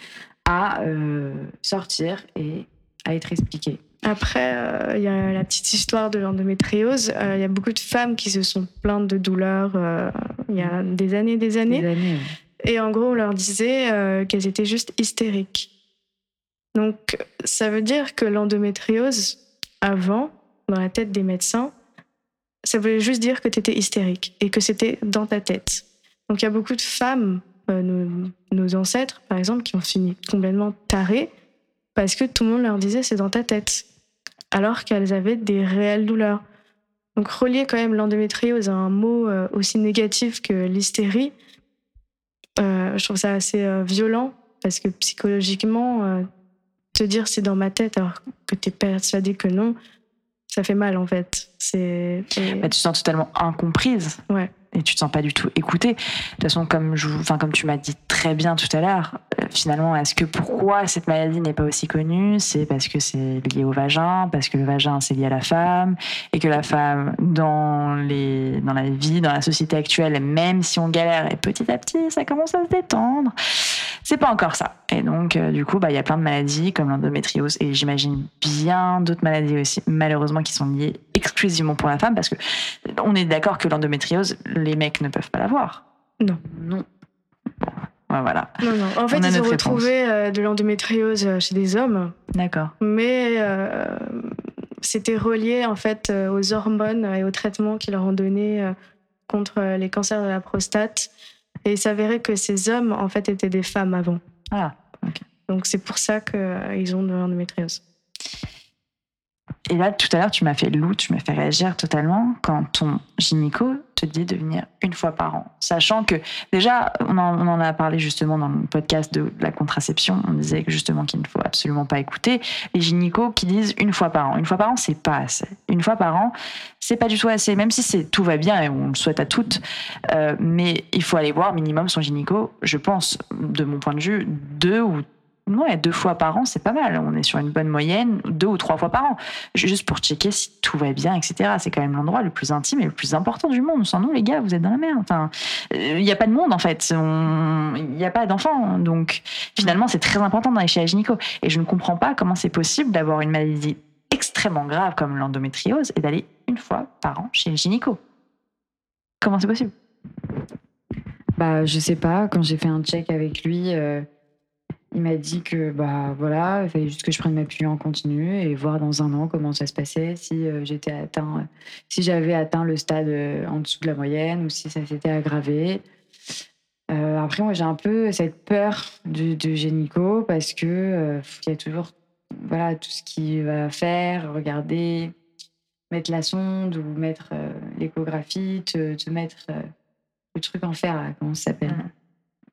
à sortir et à être expliquée. Après, euh, il y a la petite histoire de l'endométriose. Euh, Il y a beaucoup de femmes qui se sont plaintes de douleurs euh, il y a des années et des années. Des années, ouais. Et en gros, on leur disait euh, qu'elles étaient juste hystériques. Donc, ça veut dire que l'endométriose, avant, dans la tête des médecins, ça voulait juste dire que tu étais hystérique et que c'était dans ta tête. Donc, il y a beaucoup de femmes, euh, nos, ancêtres, par exemple, qui ont fini complètement tarées parce que tout le monde leur disait c'est dans ta tête, alors qu'elles avaient des réelles douleurs. Donc, relier quand même l'endométriose à un mot euh, aussi négatif que l'hystérie, je trouve ça assez euh, violent parce que psychologiquement, euh, te dire c'est dans ma tête alors que tu es persuadé que non, ça fait mal en fait. C'est Bah, tu te sens totalement incomprise. Ouais. Et tu te sens pas du tout écoutée. De toute façon, comme, je, enfin, comme tu m'as dit très bien tout à l'heure, euh, finalement, est-ce que pourquoi cette maladie n'est pas aussi connue? C'est parce que c'est lié au vagin, parce que le vagin c'est lié à la femme, et que la femme, dans, les, dans la vie, dans la société actuelle, même si on galère, et petit à petit, ça commence à se détendre, c'est pas encore ça. Et donc, euh, du coup, bah, il y a plein de maladies comme l'endométriose, et j'imagine bien d'autres maladies aussi, malheureusement, qui sont liées exclusivement pour la femme, parce que on est d'accord que l'endométriose, les mecs ne peuvent pas l'avoir. Non. Non. Voilà. non, non. En fait, On ils ont retrouvé euh, de l'endométriose euh, chez des hommes, D'accord. mais euh, c'était relié en fait aux hormones et aux traitements qu'ils leur ont donnés contre les cancers de la prostate. Et il s'avérait que ces hommes en fait étaient des femmes avant. Ah. Donc c'est pour ça qu'ils ont de l'endométriose. Et là, tout à l'heure, tu m'as fait loup, tu m'as fait réagir totalement quand ton gynéco te dit de venir une fois par an. Sachant que, déjà, on en, a parlé justement dans le podcast de la contraception. On disait justement qu'il ne faut absolument pas écouter les gynécos qui disent une fois par an. Une fois par an, c'est pas assez. Une fois par an, c'est pas du tout assez, même si c'est tout va bien et on le souhaite à toutes. Euh, mais il faut aller voir minimum son gynéco, je pense, de mon point de vue, deux ou Ouais, deux fois par an, c'est pas mal. On est sur une bonne moyenne, deux ou trois fois par an. Juste pour checker si tout va bien, etc. C'est quand même l'endroit le plus intime et le plus important du monde. Sans nous, les gars, vous êtes dans la merde. Enfin, il n'y a pas de monde, en fait. Il n'y a pas d'enfants. Donc, finalement, c'est très important d'aller chez la. Et je ne comprends pas comment c'est possible d'avoir une maladie extrêmement grave comme l'endométriose et d'aller une fois par an chez le. Comment c'est possible? Bah, je sais pas. Quand j'ai fait un check avec lui, euh, il m'a dit que bah voilà, il fallait juste que je prenne ma pilule en continu et voir dans un an comment ça se passait, si euh, j'étais atteint, si j'avais atteint le stade euh, en dessous de la moyenne ou si ça s'était aggravé. Euh, après, moi, j'ai un peu cette peur du, du génico parce que il y a toujours voilà tout ce qu'il va faire, regarder. mettre la sonde ou mettre l'échographie, te, mettre le truc en fer, comment ça s'appelle?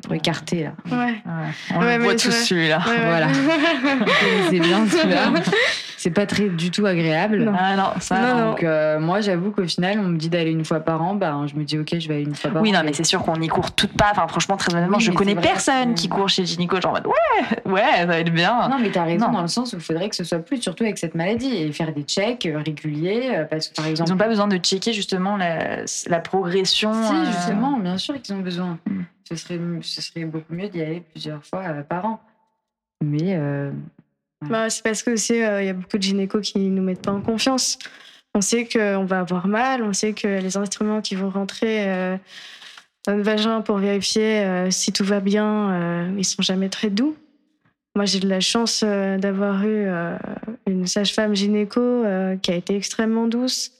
Pour écarter, là. Ouais. Ouais, on Ouais, le voit c'est tous celui-là. Ouais, ouais. Voilà. (laughs) C'est bien celui-là. C'est pas très du tout agréable. Non. Ah non, ça Non. Donc euh, moi j'avoue qu'au final on me dit d'aller une fois par an, bah je me dis ok je vais aller une fois par Oui, an. non, mais c'est sûr qu'on y court toutes pas. Enfin, franchement, très honnêtement, Oui, je connais personne qui court chez gynéco. Genre, en mode, ouais, ouais, ça va être bien. Non mais t'as raison Non. dans le sens où il faudrait que ce soit plus, surtout avec cette maladie, et faire des checks euh, réguliers, euh, parce que par Ils exemple... n'ont pas besoin de checker justement la, la progression. Si euh, justement, bien sûr qu'ils ont besoin. Mm. Ce, serait, ce serait beaucoup mieux d'y aller plusieurs fois euh, par an. Mais euh, Bah, c'est parce que euh, y a beaucoup de gynécos qui nous mettent pas en confiance. On sait qu'on va avoir mal, on sait que les instruments qui vont rentrer dans le vagin pour vérifier si tout va bien, ils sont jamais très doux. Moi, j'ai de la chance d'avoir eu une sage-femme gynéco qui a été extrêmement douce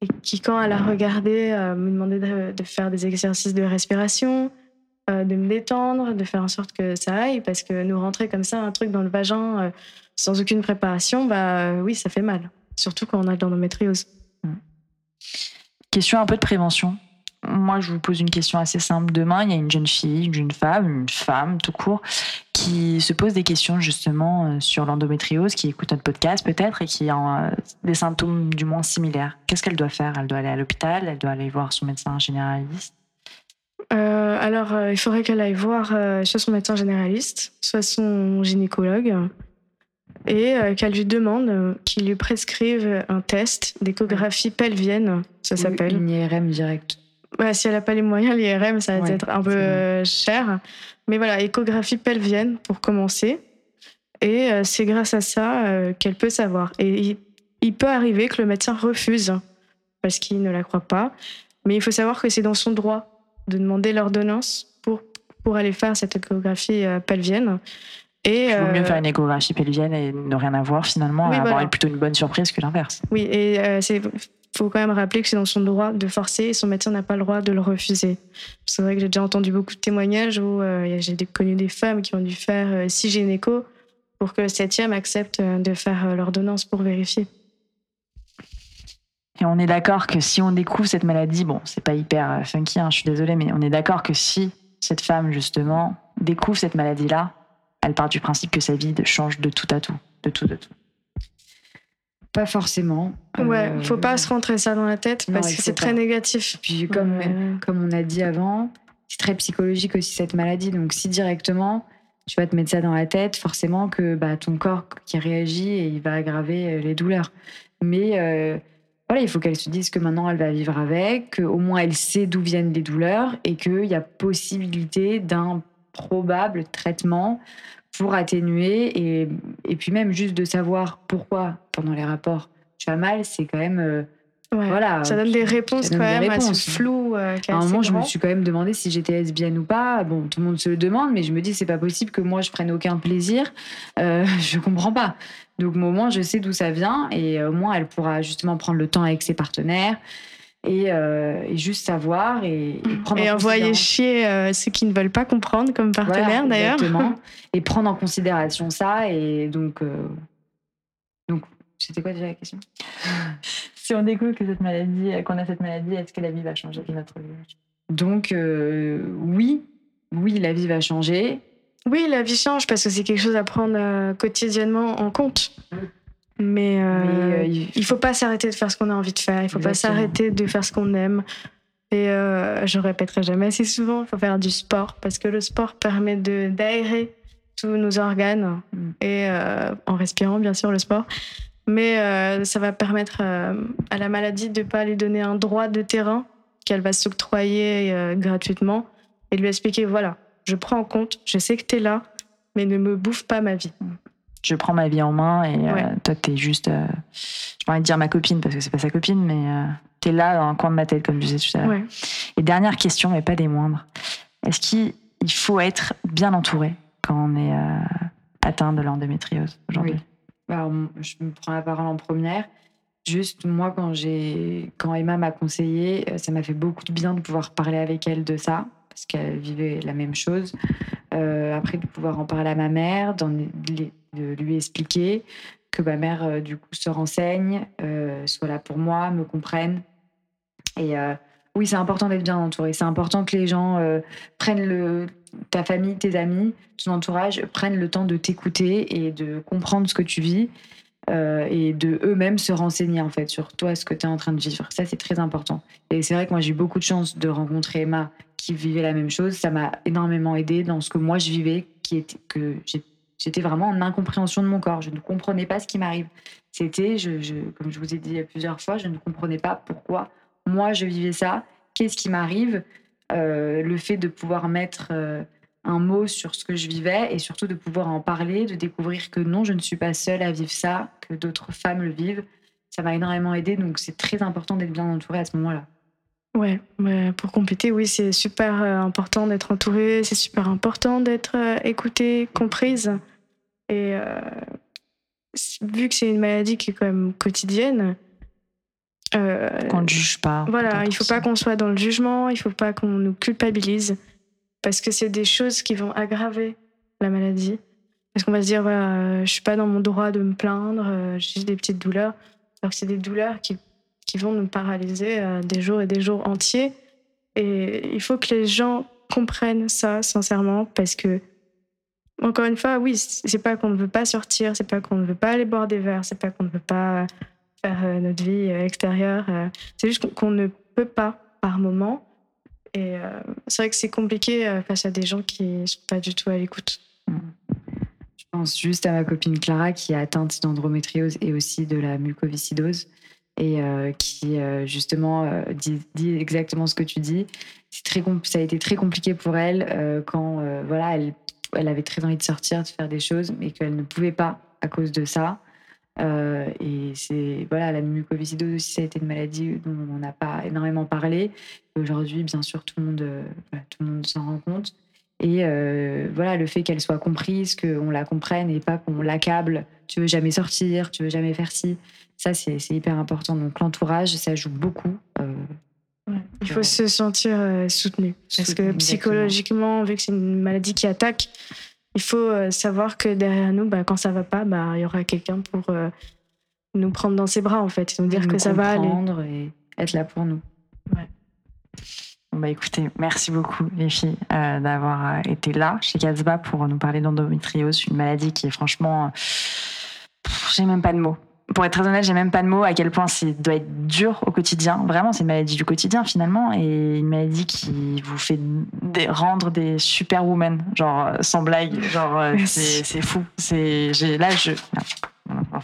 et qui, quand elle a regardé, me demandait de, faire des exercices de respiration, de me détendre, de faire en sorte que ça aille, parce que nous rentrer comme ça un truc dans le vagin euh, sans aucune préparation, bah euh, oui, ça fait mal. Surtout quand on a de l'endométriose. Question un peu de prévention. Moi, je vous pose une question assez simple. Demain, il y a une jeune fille, une jeune femme, une femme tout court, qui se pose des questions justement euh, sur l'endométriose, qui écoute notre podcast peut-être et qui a euh, des symptômes du moins similaires. Qu'est-ce qu'elle doit faire? Elle doit aller à l'hôpital, elle doit aller voir son médecin généraliste? Euh, alors, euh, il faudrait qu'elle aille voir euh, soit son médecin généraliste, soit son gynécologue, et qu'elle lui demande qu'il lui prescrive un test d'échographie pelvienne, ça s'appelle. Une IRM direct. Ouais, si elle n'a pas les moyens, l'IRM, ça va Ouais, être un peu cher. Mais voilà, échographie pelvienne pour commencer. Et c'est grâce à ça qu'elle peut savoir. Et il, il peut arriver que le médecin refuse parce qu'il ne la croit pas. Mais il faut savoir que c'est dans son droit de demander l'ordonnance pour, pour aller faire cette échographie euh, pelvienne. Et, Il vaut mieux euh, faire une échographie pelvienne et ne rien avoir finalement, Oui, et avoir plutôt une bonne surprise que l'inverse. Oui, et euh, c'est faut quand même rappeler que c'est dans son droit de forcer et son médecin n'a pas le droit de le refuser. C'est vrai que j'ai déjà entendu beaucoup de témoignages où euh, j'ai connu des femmes qui ont dû faire euh, six gynécos pour que le septième accepte euh, de faire l'ordonnance pour vérifier. Et on est d'accord que si on découvre cette maladie, bon, c'est pas hyper euh, funky, hein, je suis désolée, mais on est d'accord que si cette femme, justement, découvre cette maladie-là, elle part du principe que sa vie change de tout à tout. De tout, de tout. Pas forcément. Ouais, Euh, faut pas se rentrer ça dans la tête non, parce que c'est très négatif. Puis comme, Euh, comme on a dit avant, c'est très psychologique aussi cette maladie. Donc si directement tu vas te mettre ça dans la tête, forcément que bah, ton corps qui réagit et il va aggraver euh, les douleurs. Mais euh, voilà, il faut qu'elle se dise que maintenant elle va vivre avec, qu'au moins elle sait d'où viennent les douleurs et qu'il y a possibilité d'un probable traitement pour atténuer et, et puis même juste de savoir pourquoi pendant les rapports tu as mal, c'est quand même euh, ouais. voilà. Ça donne des réponses donne quand des même à réponses. ce flou euh, À un moment, je me suis quand même demandé si j'étais lesbienne ou pas. Bon, tout le monde se le demande, mais je me dis c'est pas possible que moi je prenne aucun plaisir. Euh, (laughs) je comprends pas. Donc au moins, je sais d'où ça vient et au moins elle pourra justement prendre le temps avec ses partenaires et, euh, et juste savoir et, et prendre Et en envoyer chier euh, ceux qui ne veulent pas comprendre comme Voilà, partenaire d'ailleurs. exactement. (laughs) et prendre en considération ça et donc euh, donc c'était quoi déjà la question? Si on découvre que cette maladie, qu'on a cette maladie, est-ce que la vie va changer de notre vie? Donc euh, oui, oui, la vie va changer. Oui, la vie change parce que c'est quelque chose à prendre euh, quotidiennement en compte. Mais, euh, Mais, euh, il- faut pas s'arrêter de faire ce qu'on a envie de faire. Il faut pas s'arrêter de faire ce qu'on aime. Et euh, je répéterai jamais assez souvent, il faut faire du sport parce que le sport permet de d'aérer tous nos organes Mm. et euh, en respirant bien sûr le sport. Mais euh, ça va permettre à la maladie de pas lui donner un droit de terrain qu'elle va s'octroyer gratuitement et de lui expliquer voilà, je prends en compte, je sais que tu es là, mais ne me bouffe pas ma vie. Je prends ma vie en main et euh, toi, t'es juste. euh, J'ai pas envie de dire ma copine parce que c'est pas sa copine, mais euh, t'es là dans un coin de ma tête, comme je disais tout à l'heure. Ouais. Et dernière question, mais pas des moindres. Est-ce qu'il il faut être bien entouré quand on est euh, atteint de l'endométriose aujourd'hui? Oui. Alors, m- je me prends la parole en première. Juste, moi, quand, j'ai, quand Emma m'a conseillé, euh, ça m'a fait beaucoup de bien de pouvoir parler avec elle de ça, parce qu'elle vivait la même chose. Euh, après, de pouvoir en parler à ma mère, de lui expliquer que ma mère, du coup, se renseigne, soit là pour moi, me comprenne. Et oui, c'est important d'être bien entouré. C'est important que les gens prennent le, ta famille, tes amis, ton entourage prennent le temps de t'écouter et de comprendre ce que tu vis euh, et de eux-mêmes se renseigner en fait sur toi, ce que tu es en train de vivre. Ça, c'est très important. Et c'est vrai que moi, j'ai eu beaucoup de chance de rencontrer Emma qui vivait la même chose. Ça m'a énormément aidé dans ce que moi je vivais, qui était que j'étais vraiment en incompréhension de mon corps. Je ne comprenais pas ce qui m'arrive. C'était, comme je vous ai dit plusieurs fois, je ne comprenais pas pourquoi moi je vivais ça. Qu'est-ce qui m'arrive euh, Le fait de pouvoir mettre euh, un mot sur ce que je vivais et surtout de pouvoir en parler, de découvrir que non, je ne suis pas seule à vivre ça, que d'autres femmes le vivent. Ça m'a énormément aidé, donc c'est très important d'être bien entourée à ce moment-là. Ouais, pour compléter, oui, c'est super euh, important d'être entourée, c'est super important d'être euh, écoutée, comprise. Et euh, vu que c'est une maladie qui est quand même quotidienne, qu'on ne juge pas. Voilà, il ne faut pas qu'on soit dans le jugement, il ne faut pas qu'on nous culpabilise parce que c'est des choses qui vont aggraver la maladie. Parce qu'on va se dire, voilà, euh, je suis pas dans mon droit de me plaindre, euh, j'ai des petites douleurs. Alors que c'est des douleurs qui, qui vont nous paralyser euh, des jours et des jours entiers. Et il faut que les gens comprennent ça, sincèrement, parce que, encore une fois, oui, c'est pas qu'on ne veut pas sortir, c'est pas qu'on ne veut pas aller boire des verres, c'est pas qu'on ne veut pas faire notre vie extérieure. c'est juste qu'on ne peut pas, par moment, et euh, c'est vrai que c'est compliqué euh, face à des gens qui ne sont pas du tout à l'écoute. Je pense juste à ma copine Clara qui est atteinte d'endométriose et aussi de la mucoviscidose et euh, qui justement dit, exactement ce que tu dis. Très ça a été très compliqué pour elle quand voilà elle, elle, avait très envie de sortir, de faire des choses, mais qu'elle ne pouvait pas à cause de ça. Euh, et c'est voilà, la mucoviscidose aussi, ça a été une maladie dont on n'a pas énormément parlé. Aujourd'hui, bien sûr, tout le monde, euh, tout le monde s'en rend compte. Et euh, voilà, le fait qu'elle soit comprise, qu'on la comprenne et pas qu'on l'accable. Tu veux jamais sortir, tu veux jamais faire ci. Ça, c'est hyper important. Donc l'entourage, ça joue beaucoup. Il faut se sentir soutenu. Parce que psychologiquement, vu que c'est une maladie qui attaque, il faut euh, savoir que derrière nous, bah, quand ça va pas, bah, il y aura quelqu'un pour euh, nous prendre dans ses bras, en fait, et nous dire que ça va aller. et être là pour nous. bah écoutez, merci beaucoup les filles euh, d'avoir été là chez Casbah pour nous parler d'endométriose, une maladie qui est franchement, j'ai même pas de mots pour être très honnête, j'ai même pas de mots à quel point c'est doit être dur au quotidien. Vraiment, c'est une maladie du quotidien finalement et une maladie qui vous fait des, rendre des superwomen, genre euh, sans blague, genre euh, c'est fou. C'est là je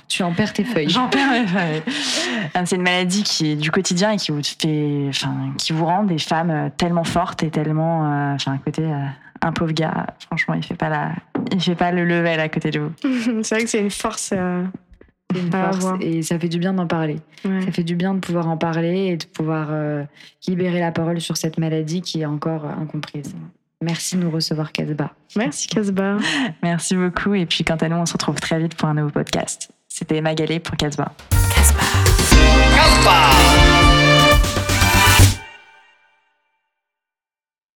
tu en perds tes feuilles. J'en perds mes feuilles. C'est une maladie qui est du quotidien et qui vous fait, enfin, qui vous rend des femmes euh, tellement fortes et tellement, enfin, à côté, un pauvre gars, franchement, il fait pas la, il fait pas le level à côté de vous. (laughs) c'est vrai que c'est une force et ça fait du bien d'en parler. Ça fait du bien de pouvoir en parler et de pouvoir euh, libérer la parole sur cette maladie qui est encore incomprise. Merci de nous recevoir, Casbah. Merci, Casbah. (laughs) Merci beaucoup. Et puis, quant à nous, on se retrouve très vite pour un nouveau podcast. C'était Magalé pour Casbah. Casbah. Casbah.